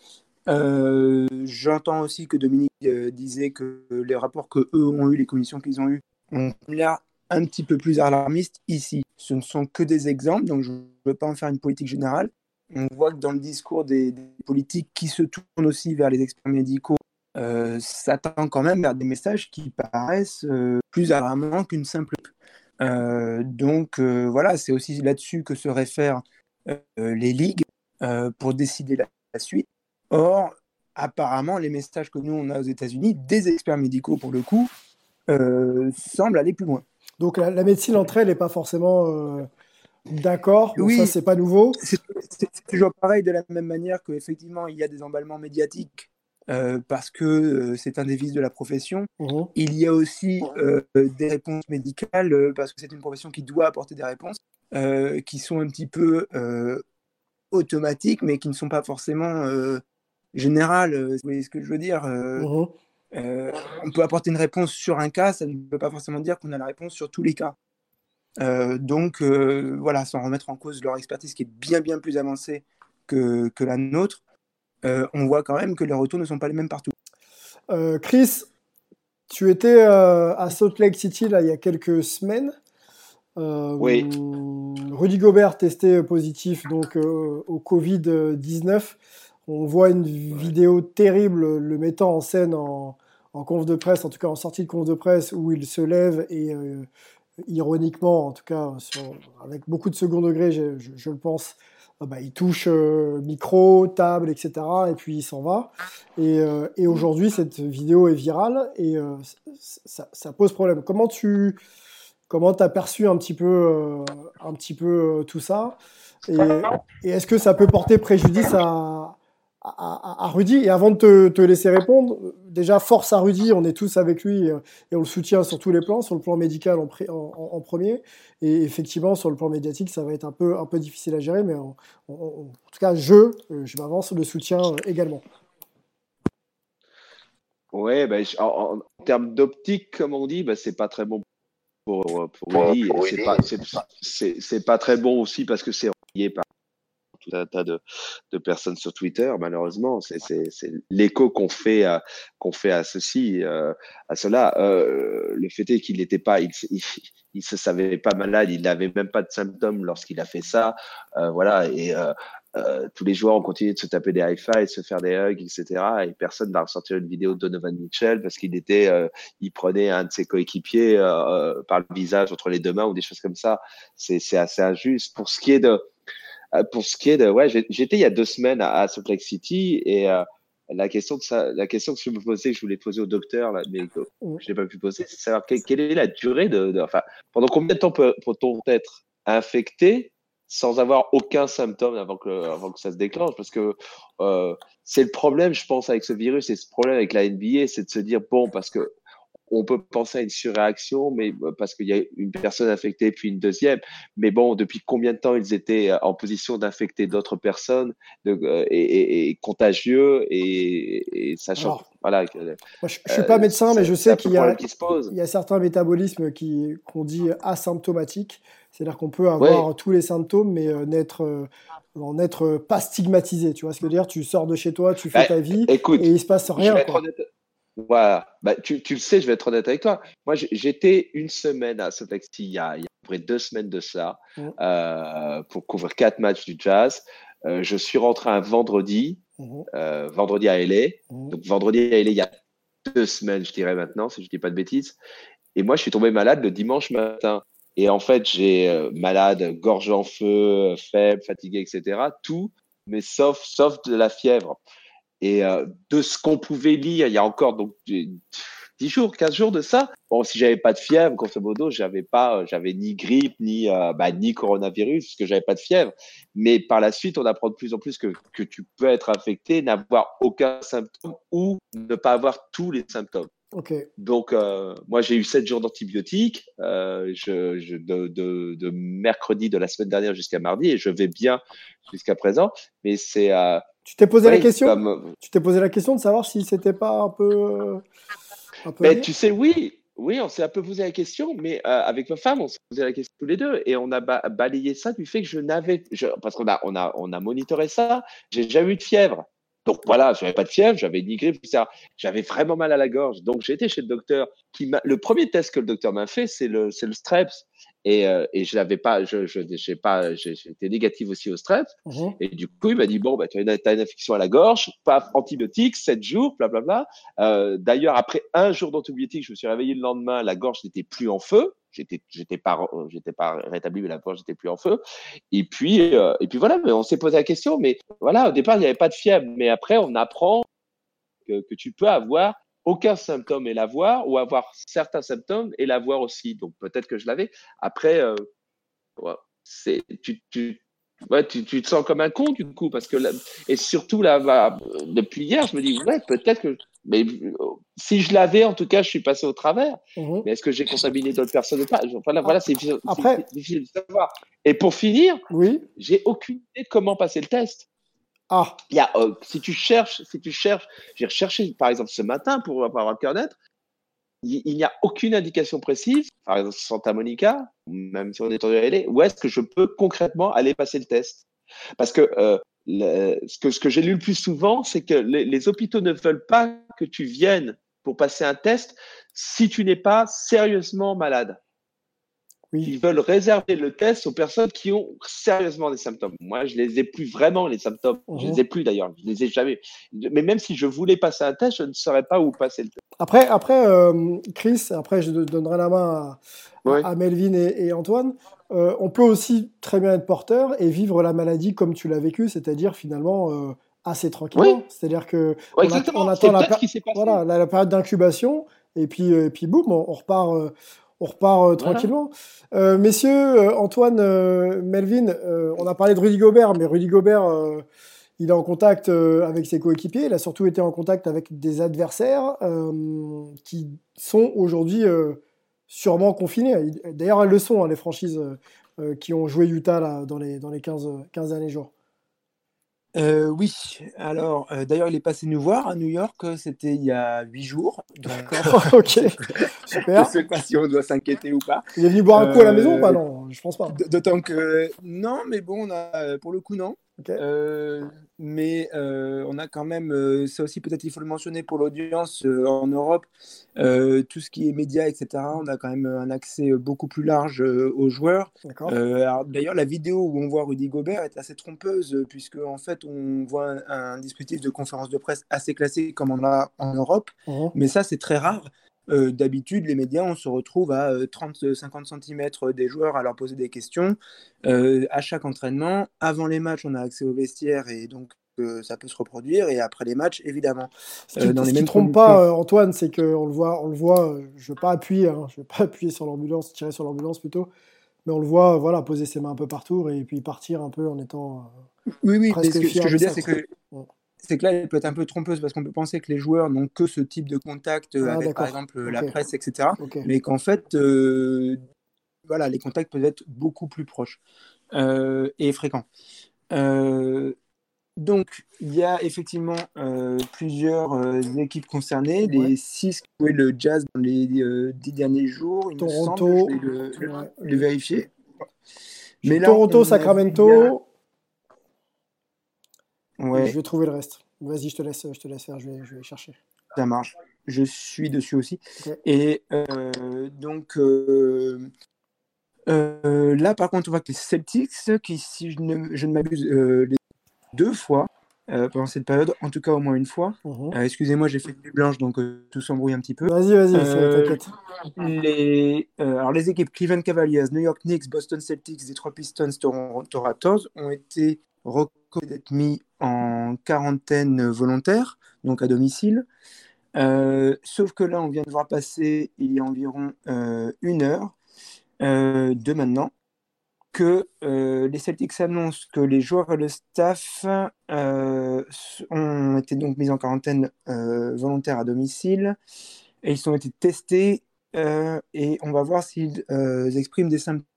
G: Euh, j'entends aussi que Dominique disait que les rapports que eux ont eu, les commissions qu'ils ont eues, ont l'air un petit peu plus alarmistes ici. Ce ne sont que des exemples, donc je ne veux pas en faire une politique générale on voit que dans le discours des, politiques qui se tournent aussi vers les experts médicaux, euh, s'attend quand même vers des messages qui paraissent euh, plus alarmants qu'une simple. Euh, donc euh, voilà, c'est aussi là-dessus que se réfèrent les ligues pour décider la, suite. Or, apparemment, les messages que nous on a aux États-Unis, des experts médicaux pour le coup, semblent aller plus loin.
A: Donc la, la médecine entre elles n'est pas forcément D'accord, oui, ça c'est pas nouveau.
G: C'est toujours pareil de la même manière qu'effectivement il y a des emballements médiatiques euh, parce que euh, c'est un des vices de la profession. Mhm. Il y a aussi euh, des réponses médicales parce que c'est une profession qui doit apporter des réponses qui sont un petit peu automatiques mais qui ne sont pas forcément générales. Vous voyez ce que je veux dire mhm. On peut apporter une réponse sur un cas, ça ne veut pas forcément dire qu'on a la réponse sur tous les cas. Euh, donc euh, voilà, sans remettre en cause leur expertise qui est bien bien plus avancée que, que la nôtre, euh, on voit quand même que les retours ne sont pas les mêmes partout.
A: Chris, tu étais à Salt Lake City là, il y a quelques semaines.
D: oui.
A: Rudy Gobert testé positif donc au Covid-19. On voit une vidéo terrible le mettant en scène en, en conf de presse, en tout cas en sortie de conf de presse, où il se lève et ironiquement, en tout cas, avec beaucoup de second degré, je, le pense, ah bah, il touche euh, micro, table, etc. Et puis il s'en va. Et, euh, aujourd'hui, cette vidéo est virale et euh, ça, pose problème. Comment tu comment as perçu un petit peu, un petit peu tout ça? Et, et est-ce que ça peut porter préjudice à, à, Rudy. Et avant de te, laisser répondre, déjà, force à Rudy, on est tous avec lui et, on le soutient sur tous les plans, sur le plan médical en, en, premier. Et effectivement, sur le plan médiatique, ça va être un peu, un peu difficile à gérer, mais en, tout cas, je, euh, je m'avance, le soutien euh, également.
D: Ouais, ben, en, termes d'optique, comme on dit, ben, c'est pas très bon pour, pour Rudy. C'est pas, pas très bon aussi parce que c'est relié par tout un tas de, personnes sur Twitter. Malheureusement, c'est l'écho qu'on fait à qu'on fait à ceci, euh, à cela. Euh, le fait est qu'il n'était pas, il, se savait pas malade, il n'avait même pas de symptômes lorsqu'il a fait ça. Euh, voilà et tous les joueurs ont continué de se taper des high fives, de se faire des hugs, etc. Et personne n'a ressorti une vidéo de Donovan Mitchell parce qu'il était, il prenait un de ses coéquipiers par le visage entre les deux mains ou des choses comme ça. C'est assez injuste. Pour ce qui est de, pour ce qui est de, ouais, j'étais il y a deux semaines à, Salt Lake City et euh, la question de ça, la question que je me posais, que je voulais poser au docteur, là, mais que je n'ai pas pu poser, c'est savoir quelle, est la durée de, enfin, pendant combien de temps peut-on être infecté sans avoir aucun symptôme avant que, avant que ça se déclenche, parce que euh, c'est le problème, je pense, avec ce virus, et ce problème avec la NBA, c'est de se dire bon, parce que on peut penser à une surréaction, mais euh, parce qu'il y a une personne infectée puis une deuxième. Mais bon, depuis combien de temps ils étaient euh, en position d'infecter d'autres personnes de, euh, et, et, contagieux et, et sachant, voilà.
A: Moi, je, je suis pas médecin, mais je sais qu'il y a, il y a certains métabolismes qui qu'on dit asymptomatiques, c'est-à-dire qu'on peut avoir tous les symptômes, mais n'être en être pas stigmatisé. Tu vois ce que je veux dire? Tu sors de chez toi, tu fais bah, ta vie,
D: écoute,
A: et il se passe rien.
D: Voilà, bah, tu, tu, le sais, je vais être honnête avec toi. Moi, j'étais une semaine à il y a, il y a à peu près deux semaines de ça mmh. euh, pour couvrir quatre matchs du Jazz. Euh, je suis rentré un vendredi, mmh. euh, vendredi à LA. Mmh. Donc vendredi à LA, il y a deux semaines, je dirais maintenant, si je dis pas de bêtises. Et moi, je suis tombé malade le dimanche matin. Et en fait, j'ai malade, gorge en feu, faible, fatigué, etc. Tout, mais sauf, sauf de la fièvre. Et euh, de ce qu'on pouvait lire, il y a encore donc 10 jours, 15 jours de ça. Bon, si j'avais pas de fièvre, grosso modo, j'avais pas, euh, j'avais ni grippe, ni, euh, bah, ni coronavirus, parce que j'avais pas de fièvre. Mais par la suite, on apprend de plus en plus que, que tu peux être infecté, n'avoir aucun symptôme ou ne pas avoir tous les symptômes.
A: Okay.
D: Donc, euh, moi, j'ai eu 7 jours d'antibiotiques euh, je, je, de, de, de, mercredi de la semaine dernière jusqu'à mardi et je vais bien jusqu'à présent. Mais c'est euh,
A: tu t'es posé la question euh, Tu t'es posé la question de savoir si c'était pas un peu. Euh,
D: un peu ben, tu sais, oui, oui, on s'est un peu posé la question, mais euh, avec ma femme, on s'est posé la question tous les deux et on a balayé ça du fait que je n'avais, parce qu'on a, on a, on a monitoré ça, j'ai jamais eu de fièvre. Donc voilà, j'avais pas de fièvre, j'avais ni grippe, J'avais vraiment mal à la gorge. Donc j'ai été chez le docteur. Qui le premier test que le docteur m'a fait, c'est le, c'est le Streps. Et, euh, et je l'avais pas, je, je, j'ai pas, j'étais négatif aussi au strep. Mmh et du coup, il m'a dit bon, bah, tu as une, as une infection à la gorge, pas antibiotiques, 7 jours, blablabla. Euh, d'ailleurs, après un jour d'antibiotiques, je me suis réveillé le lendemain, la gorge n'était plus en feu. J'étais, j'étais pas, j'étais pas rétabli, mais la gorge n'était plus en feu. Et puis, euh, et puis voilà, mais on s'est posé la question. Mais voilà, au départ, il n'y avait pas de fièvre. Mais après, on apprend que, que tu peux avoir aucun symptôme et l'avoir, ou avoir certains symptômes et l'avoir aussi. Donc peut-être que je l'avais. Après, euh, ouais, c'est tu, tu, ouais, tu, tu, te sens comme un con du coup, parce que et surtout là, bah, depuis hier, je me dis ouais, peut-être que mais si je l'avais, en tout cas, je suis passé au travers. Mmh mais est-ce que j'ai contaminé d'autres personnes ou pas? Voilà, voilà c'est difficile,
A: Après...
D: difficile de savoir. Et pour finir,
A: oui.
D: j'ai aucune idée de comment passer le test.
A: Ah.
D: Il y a, euh, si tu cherches, si tu cherches, j'ai recherché par exemple ce matin pour avoir le connaître, il, il n'y a aucune indication précise, par exemple Santa Monica, même si on est en LA, où est-ce que je peux concrètement aller passer le test Parce que, euh, ce que ce que j'ai lu le plus souvent, c'est que les hôpitaux ne veulent pas que tu viennes pour passer un test si tu n'es pas sérieusement malade. Ils veulent réserver le test aux personnes qui ont sérieusement des symptômes. Moi, je les ai plus vraiment, les symptômes. Je les ai plus d'ailleurs. Je les ai jamais. Mais même si je voulais passer un test, je ne saurais pas où passer le test.
A: Après, après euh, Chris, après, je donnerai la main à, à Melvin et, et Antoine. Euh, on peut aussi très bien être porteur et vivre la maladie comme tu l'as vécu, c'est-à-dire finalement euh, assez tranquillement. C'est-à-dire que
D: on,
A: on, attend la, voilà, la, la, période d'incubation et puis, et puis boum, on, on repart on repart euh, tranquillement. Euh, messieurs, euh, Antoine, Melvin, on a parlé de Rudy Gobert, mais Rudy Gobert, il est en contact avec ses coéquipiers. Il a surtout été en contact avec des adversaires qui sont aujourd'hui sûrement confinés. D'ailleurs, elles le sont, hein, les franchises qui ont joué Utah là, dans les, dans les 15, 15 derniers jours.
G: Euh, oui, alors euh, d'ailleurs il est passé nous voir à New York, euh, c'était il y a huit jours.
A: D'accord, [LAUGHS] ok, [LAUGHS] super.
G: Je sais pas si on doit s'inquiéter ou pas.
A: Il est venu boire un coup à la maison ou pas Non, je pense pas.
G: D'autant que non, mais bon, on a, pour le coup non. Euh, mais euh, on a quand même, euh, ça aussi peut-être il faut le mentionner pour l'audience en Europe, tout ce qui est médias, etc. On a quand même un accès beaucoup plus large aux joueurs. D'ailleurs, la vidéo où on voit Rudy Gobert est assez trompeuse, puisque en fait on voit un, dispositif de conférence de presse assez classique comme on a en Europe, mmh. mais ça c'est très rare. Euh, d'habitude, les médias, on se retrouve à 30-50 euh, cm des joueurs à leur poser des questions euh, à chaque entraînement. Avant les matchs, on a accès au vestiaire et donc ça peut se reproduire. Et après les matchs, évidemment.
A: Ce qui ne trompe pas, Antoine, c'est qu'on le voit, on le voit je ne veux pas appuyer, hein, je veux pas [LAUGHS] appuyer sur l'ambulance, tirer sur l'ambulance plutôt. Mais on le voit, voilà, poser ses mains un peu partout et puis partir un peu en étant.
G: oui, oui, ce que, je veux dire, c'est que c'est que là, elle peut être un peu trompeuse parce qu'on peut penser que les joueurs n'ont que ce type de contact
A: Ah,
G: avec, par exemple, la presse, etc. Mais qu'en fait, euh, voilà, les contacts peuvent être beaucoup plus proches euh, et fréquents. Euh, donc, il y a effectivement plusieurs équipes concernées, les six qui ont joué le jazz dans les dix derniers jours. Il me semble,
A: Toronto,
G: je vais le, le-
A: ouais.
G: le vérifier.
A: J'ai
G: là,
A: Toronto, Sacramento.
G: Ouais.
A: Je vais trouver le reste. Vas-y, je te laisse, je te laisse faire. Je vais, je vais chercher.
G: Ça marche. Je suis dessus aussi. Et euh, donc euh, euh, là, par contre, on voit que les Celtics, qui, si je ne, je ne m'abuse, les deux fois pendant cette période, en tout cas au moins une fois.
A: Mhm.
G: Excusez-moi, j'ai fait nuit blanche, donc tout s'embrouille un petit peu.
A: Vas-y, vas-y, t'inquiète.
G: les, alors les équipes Cleveland Cavaliers, New York Knicks, Boston Celtics, Detroit Pistons, Toronto Raptors ont été reconnus d'être mis en quarantaine volontaire, donc à domicile. Euh, sauf que là, on vient de voir passer il y a environ euh, une heure euh, de maintenant que les Celtics annoncent que les joueurs et le staff ont été donc mis en quarantaine volontaire à domicile et ils ont été testés et on va voir s'ils expriment des symptômes.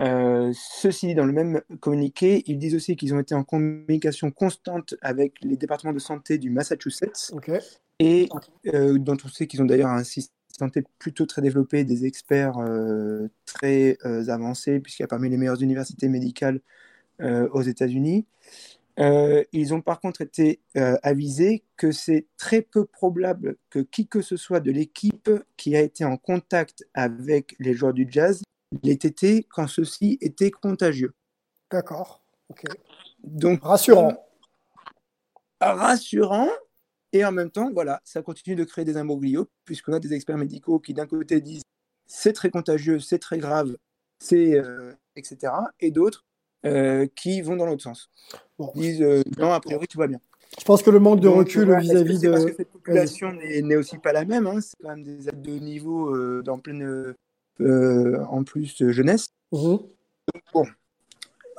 G: Euh, ceci dit, dans le même communiqué, ils disent aussi qu'ils ont été en communication constante avec les départements de santé du Massachusetts et euh, dont on sait qu'ils ont d'ailleurs un système de santé plutôt très développé, des experts euh, très euh, avancés, puisqu'il y a parmi les meilleures universités médicales aux États-Unis. Ils ont par contre été avisés que c'est très peu probable que qui que ce soit de l'équipe qui a été en contact avec les joueurs du jazz l'ait été quand ceux-ci étaient contagieux.
A: D'accord.
G: Donc,
A: Rassurant.
G: rassurant. Et en même temps, voilà, ça continue de créer des imbroglios, puisqu'on a des experts médicaux qui, d'un côté, disent c'est très contagieux, c'est très grave, c'est euh, etc. Et d'autres euh, qui vont dans l'autre sens.
A: Bon.
G: Disent euh, non, a priori, tout va bien.
A: Je pense que le manque de
G: Donc,
A: recul vis-à-vis
G: c'est
A: de.
G: Parce que cette population n'est aussi pas la même, hein, c'est quand même des aides de niveau euh, dans pleine. Euh, en plus, jeunesse.
A: Mhm.
G: Bon,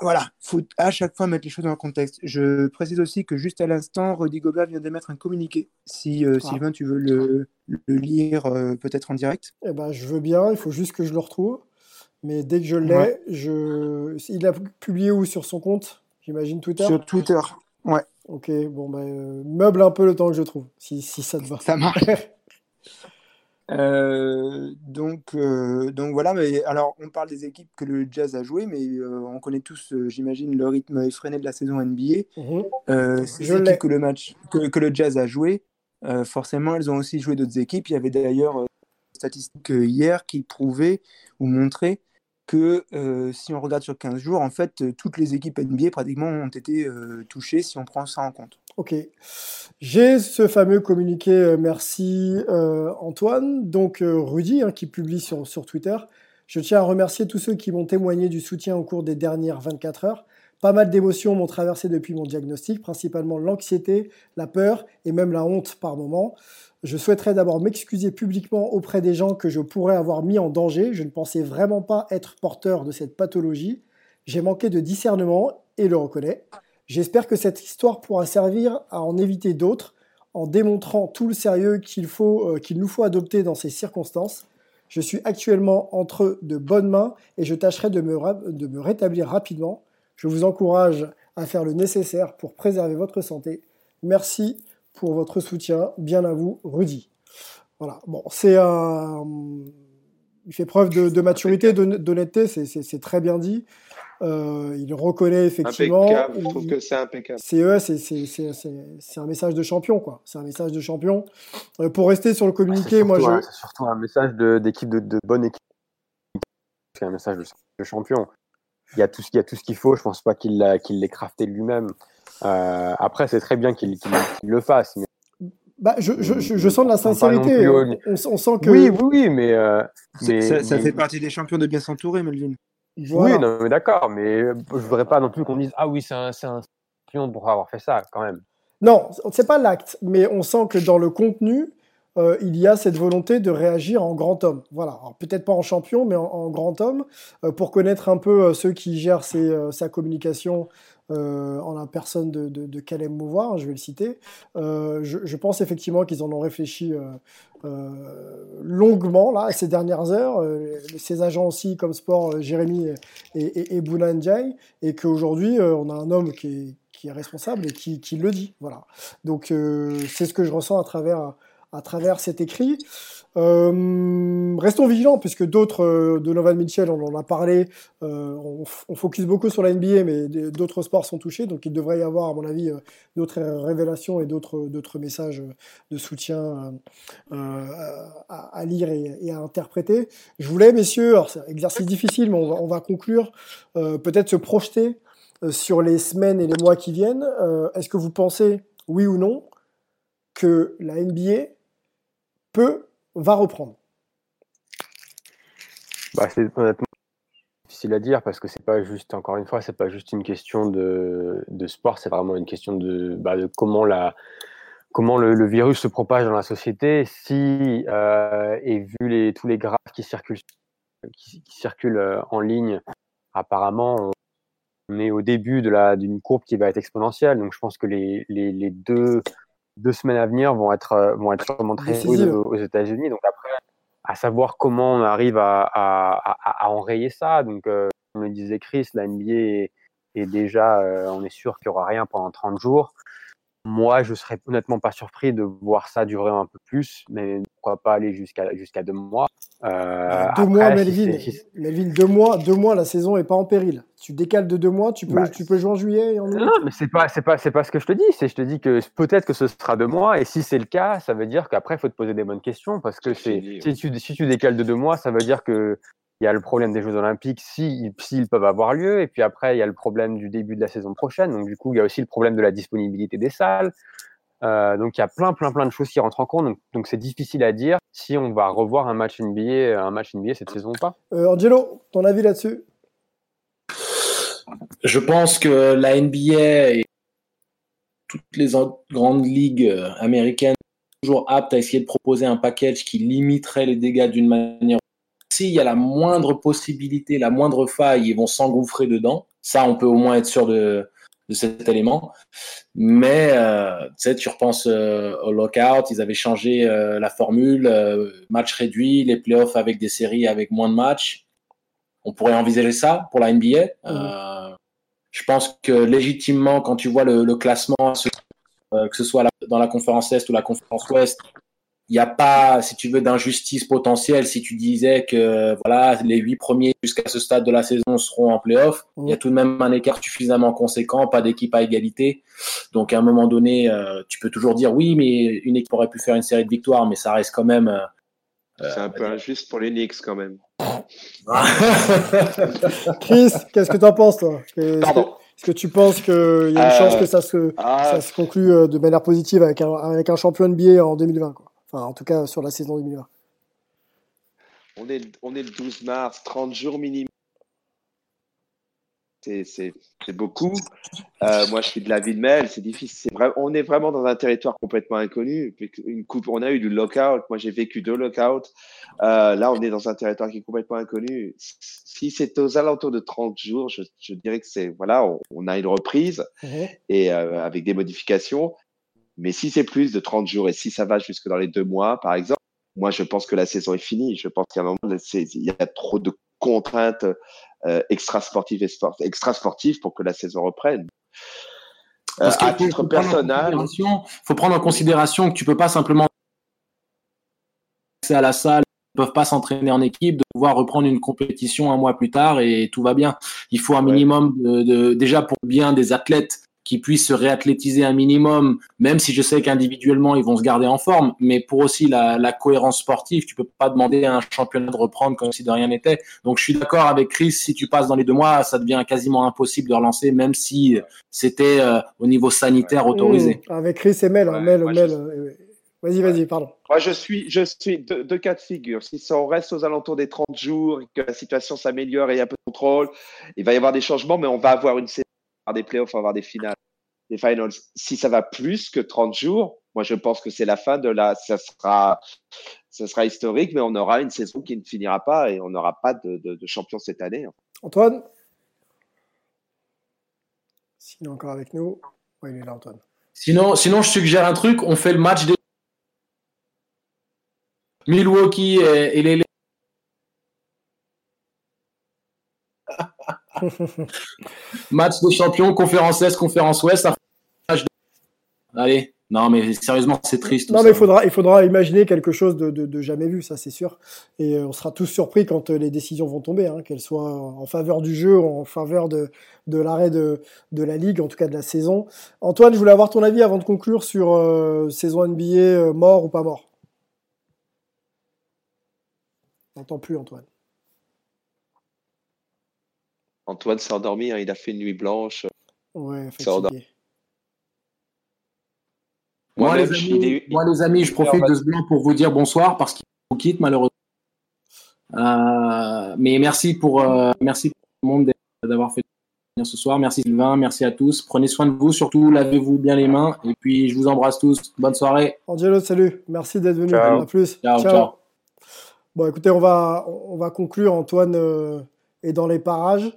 G: voilà, faut à chaque fois mettre les choses dans le contexte. Je précise aussi que juste à l'instant, Rudy Gobert vient d'émettre un communiqué. Si euh,
A: Ah.
G: Sylvain, tu veux le, le lire euh, peut-être en direct.
A: Eh ben, je veux bien, il faut juste que je le retrouve. Mais dès que je l'ai,
G: Ouais.
A: je... il l'a publié où sur son compte J'imagine Twitter?
G: Sur Twitter. Ouais.
A: Ok, bon, bah, euh, meuble un peu le temps que je trouve, si, si ça te va.
G: Ça marche. [LAUGHS] Euh, donc, euh, donc voilà, mais alors on parle des équipes que le Jazz a joué, mais euh, on connaît tous, j'imagine, le rythme effréné de la saison NBA. Euh, ces équipes que le match, que, que le Jazz a joué, forcément, elles ont aussi joué d'autres équipes. Il y avait d'ailleurs des statistiques hier qui prouvaient ou montraient que si on regarde sur 15 jours, en fait, toutes les équipes NBA pratiquement ont été touchées si on prend ça en compte.
A: Ok. J'ai ce fameux communiqué, euh, merci euh, Antoine, donc euh, Rudy, hein, qui publie sur, Twitter. Je tiens à remercier tous ceux qui m'ont témoigné du soutien au cours des dernières 24 heures. Pas mal d'émotions m'ont traversé depuis mon diagnostic, principalement l'anxiété, la peur et même la honte par moments. Je souhaiterais d'abord m'excuser publiquement auprès des gens que je pourrais avoir mis en danger. Je ne pensais vraiment pas être porteur de cette pathologie. J'ai manqué de discernement et le reconnais. J'espère que cette histoire pourra servir à en éviter d'autres en démontrant tout le sérieux qu'il euh, nous faut adopter dans ces circonstances. Je suis actuellement entre de bonnes mains et je tâcherai de me, rétablir rapidement. Je vous encourage à faire le nécessaire pour préserver votre santé. Merci pour votre soutien. Bien à vous, Rudy. Voilà. Bon, c'est un. Il fait preuve de, de maturité, d'hon- d'honnêteté, c'est très bien dit. Euh, il reconnaît effectivement.
D: Impeccable, je trouve que c'est impeccable.
A: c'est un message de champion, quoi. C'est un message de champion. Euh, pour rester sur le communiqué, moi,
F: Surtout,
A: je.
F: C'est surtout un message d'équipe de, de bonne équipe. C'est un message de, de champion. Il y a tout, ce- il y a tout ce qu'il faut. Je pense pas qu'il qu'il l'ait crafté lui-même. Euh, après, c'est très bien qu'il le fasse. Mais
A: Bah, je, je, je, je sens de la sincérité. On, on- on sent que.
F: Oui, oui, oui, mais. euh,
G: ça, ça
F: mais-
G: fait partie des champions de bien s'entourer, Melvin.
A: Voilà.
F: Oui, non, mais d'accord, mais euh, je voudrais pas non plus qu'on dise Ah oui, c'est un, un champion pour avoir fait ça, quand même.
A: Non, c'est pas l'acte, mais on sent que dans le contenu, euh, il y a cette volonté de réagir en grand homme. Voilà, peut-être pas en champion, mais en, en grand homme. Euh, pour connaître un peu euh, ceux qui gèrent ses, sa communication, en la personne de, de, de Mouvoir, je vais le citer. Je, je, pense effectivement qu'ils en ont réfléchi longuement là, ces dernières heures. ces agents aussi, comme sport, Jérémy et, et, et Bouna Ndiaye, et qu'aujourd'hui, on a un homme qui est, qui est responsable et qui, qui le dit. Voilà. Donc c'est ce que je ressens à travers, à travers cet écrit. Euh, restons vigilants puisque d'autres, euh, de Novan Mitchell, on en a parlé, euh, on, focus beaucoup sur la NBA, mais d'autres sports sont touchés, donc il devrait y avoir, à mon avis, euh, d'autres révélations et d'autres, messages de soutien à, lire et, et, à interpréter. Je voulais, messieurs, alors c'est un exercice difficile, mais on va, on va conclure, peut-être se projeter sur les semaines et les mois qui viennent. Est-ce que vous pensez, oui ou non, que la NBA peut va reprendre
F: bah, C'est honnêtement difficile à dire parce que c'est pas juste, encore une fois, c'est pas juste une question de, de sport, c'est vraiment une question de, bah, comment la comment le, virus se propage dans la société. Si euh, et vu les, tous les graphes qui circulent qui, circulent euh, en ligne, apparemment on est au début d'une courbe qui va être exponentielle. Donc je pense que les, les deux deux semaines à venir vont être, euh, vont être vraiment très aux, aux États-Unis. Donc après, à savoir comment on arrive à, à, à, enrayer ça. Donc, euh, comme le disait Chris, la NBA est, est déjà, euh, on est sûr qu'il n'y aura rien pendant 30 jours. Moi, je serais honnêtement pas surpris de voir ça durer un peu plus, mais pourquoi pas aller jusqu'à jusqu'à deux mois.
A: Euh, deux mois, Melvin. Si Melvin, deux mois, deux mois, la saison est pas en péril. Tu décales de deux mois, tu peux, bah, tu peux jouer en juillet et en
F: août. Non, mais c'est pas, c'est pas, c'est pas ce que je te dis. C'est, je te dis que peut-être que ce sera deux mois, et si c'est le cas, ça veut dire qu'après, il faut te poser des bonnes questions, parce que c'est, si tu, si tu décales de deux mois, ça veut dire que il y a le problème des Jeux Olympiques s'ils si, peuvent avoir lieu, et puis après il y a le problème du début de la saison prochaine. Donc du coup, il y a aussi le problème de la disponibilité des salles. Euh, donc il y a plein, plein, plein de choses qui rentrent en compte. Donc c'est difficile à dire si on va revoir un match NBA, un match NBA cette saison ou pas.
A: Euh, Angelo, ton avis là-dessus?
E: Je pense que la NBA et toutes les grandes ligues américaines sont toujours aptes à essayer de proposer un package qui limiterait les dégâts d'une manière. S'il y a la moindre possibilité, la moindre faille, ils vont s'engouffrer dedans. Ça, on peut au moins être sûr de, de cet élément. Mais euh, tu sais, tu repenses euh, au lockout, ils avaient changé euh, la formule, match réduit, les playoffs avec des séries avec moins de matchs. On pourrait envisager ça pour la NBA. Mmh. je pense que légitimement, quand tu vois le, le classement, que ce soit dans la conférence Est ou la conférence Ouest, il n'y a pas, si tu veux, d'injustice potentielle si tu disais que voilà, les huit premiers jusqu'à ce stade de la saison seront en playoff. Il y a tout de même un écart suffisamment conséquent, pas d'équipe à égalité. Donc à un moment donné, euh, tu peux toujours dire oui, mais une équipe aurait pu faire une série de victoires, mais ça reste quand même. Euh,
D: C'est un peu injuste pour les Knicks quand même. [LAUGHS]
A: Chris, qu'est-ce que tu en penses toi? Est-ce que tu penses qu'il y a une chance que ça se, ah. ça se conclue euh, de manière positive avec un, avec un champion NBA en 2020 quoi? En tout cas, sur la saison 2020.
D: On est, on est le 12 mars, 30 jours minimum. C'est beaucoup. Euh, moi, je suis de la ville de Mel. C'est difficile. Vrai, on est vraiment dans un territoire complètement inconnu. Une coupe, on a eu du lockout. Moi, j'ai vécu deux lockouts. Euh, là, on est dans un territoire qui est complètement inconnu. Si c'est aux alentours de 30 jours, je, je dirais que c'est voilà, on, on, a une reprise mmh. et euh, avec des modifications. Mais si c'est plus de 30 jours et si ça va jusque dans les deux mois, par exemple, moi, je pense que la saison est finie. Je pense qu'à un moment, il y a trop de contraintes euh, extra-sportives et sport, extra-sportives pour que la saison reprenne.
E: Euh, à titre personnel, il faut prendre en considération que tu peux pas simplement à la salle, ne peuvent pas s'entraîner en équipe, de pouvoir reprendre une compétition un mois plus tard et tout va bien. Il faut un minimum de, de déjà pour bien des athlètes qui puissent se réathlétiser un minimum, même si je sais qu'individuellement, ils vont se garder en forme, mais pour aussi la, la, cohérence sportive, tu peux pas demander à un championnat de reprendre comme si de rien n'était. Donc, je suis d'accord avec Chris, si tu passes dans les deux mois, ça devient quasiment impossible de relancer, même si c'était euh, au niveau sanitaire autorisé.
A: Mmh, avec Chris et Mel, hein, Mel, Mel euh, Vas-y, vas-y, pardon.
D: Moi, je suis, je suis deux, deux, cas de figure. Si on reste aux alentours des 30 jours et que la situation s'améliore et il y a un peu de contrôle, il va y avoir des changements, mais on va avoir une avoir des playoffs, avoir des finales, des finals. Si ça va plus que 30 jours, moi je pense que c'est la fin de la. Ça sera, ça sera historique, mais on aura une saison qui ne finira pas et on n'aura pas de, de, de, champion cette année.
A: Antoine? S'il est encore avec nous. Oui, il est là, Antoine.
E: Sinon, sinon, je suggère un truc. On fait le match des Milwaukee et, et les [LAUGHS] match des champions, conférence Est, conférence Ouest. Allez, non, mais sérieusement, c'est triste.
A: Non, mais il faudra, il faudra imaginer quelque chose de, de, de jamais vu, ça c'est sûr. Et euh, on sera tous surpris quand euh, les décisions vont tomber, hein, qu'elles soient en faveur du jeu, en faveur de, de l'arrêt de, de la ligue, en tout cas de la saison. Antoine, je voulais avoir ton avis avant de conclure sur euh, saison NBA euh, mort ou pas mort? N'entends plus, Antoine.
D: Antoine s'est endormi, hein, il a fait une nuit blanche.
A: Ouais,
D: s'est endormi.
A: fatigué.
E: Moi,
D: Moi-même,
E: les amis, moi, les amis, je profite de ce blanc pour vous dire bonsoir parce qu'il vous quitte malheureusement. Euh, mais merci pour, euh, merci pour tout le monde d'avoir fait venir ce soir. Merci Sylvain, merci à tous. Prenez soin de vous, surtout lavez-vous bien les mains. Et puis je vous embrasse tous. Bonne soirée.
A: Angelo, salut. Merci d'être venu.
E: Ciao.
A: À plus.
E: Ciao, ciao.
A: Bon, écoutez, on va, on va conclure. Antoine euh, est dans les parages.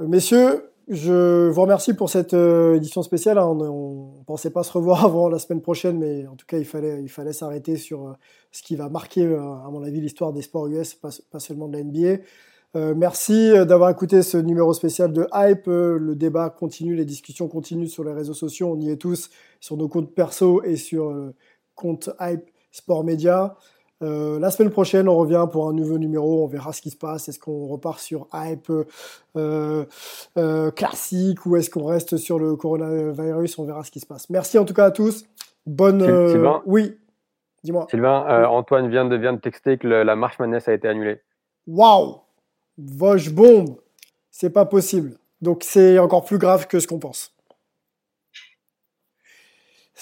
A: Euh, Messieurs, je vous remercie pour cette euh, édition spéciale. hein. On ne pensait pas se revoir [LAUGHS] avant la semaine prochaine, mais en tout cas, il fallait, s'arrêter sur euh, ce qui va marquer, à mon avis, l'histoire des sports US, pas, pas seulement de la NBA. Merci d'avoir écouté ce numéro spécial de Hype. Le débat continue, les discussions continuent sur les réseaux sociaux. On y est tous sur nos comptes perso et sur compte Hype Sport Média. Euh, la semaine prochaine, on revient pour un nouveau numéro. On verra ce qui se passe. Est-ce qu'on repart sur hype euh, euh, classique ou est-ce qu'on reste sur le coronavirus? On verra ce qui se passe. Merci en tout cas à tous. Bonne.
F: Syl- Sylvain?
A: Oui, dis-moi.
F: Sylvain, Antoine vient de, vient de texter que le- la marche Madness a été annulée.
A: Waouh Voche bombe C'est pas possible. Donc c'est encore plus grave que ce qu'on pense.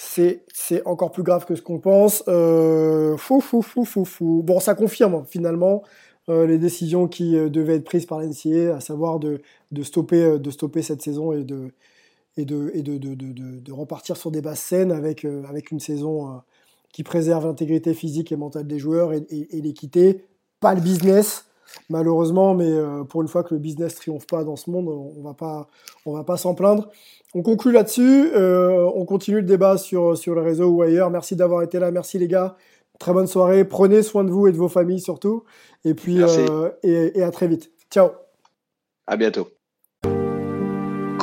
A: C'est encore plus grave que ce qu'on pense. Euh, fou, fou, fou, fou, fou. Bon, ça confirme finalement euh, les décisions qui euh, devaient être prises par l'NCA, à savoir de, de, stopper, euh, de stopper cette saison et de, et de, et de, de, de, repartir sur des bases saines avec, euh, avec une saison euh, qui préserve l'intégrité physique et mentale des joueurs et- et l'équité. Pas le business, malheureusement, mais euh, pour une fois que le business triomphe pas dans ce monde, on va pas, on va pas s'en plaindre. On conclut là-dessus. euh, on continue le débat sur, sur le réseau ou ailleurs. Merci d'avoir été là. Merci les gars. Très bonne soirée. Prenez soin de vous et de vos familles surtout. Et puis, euh, et, et à très vite. Ciao.
D: À bientôt.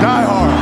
H: diehard.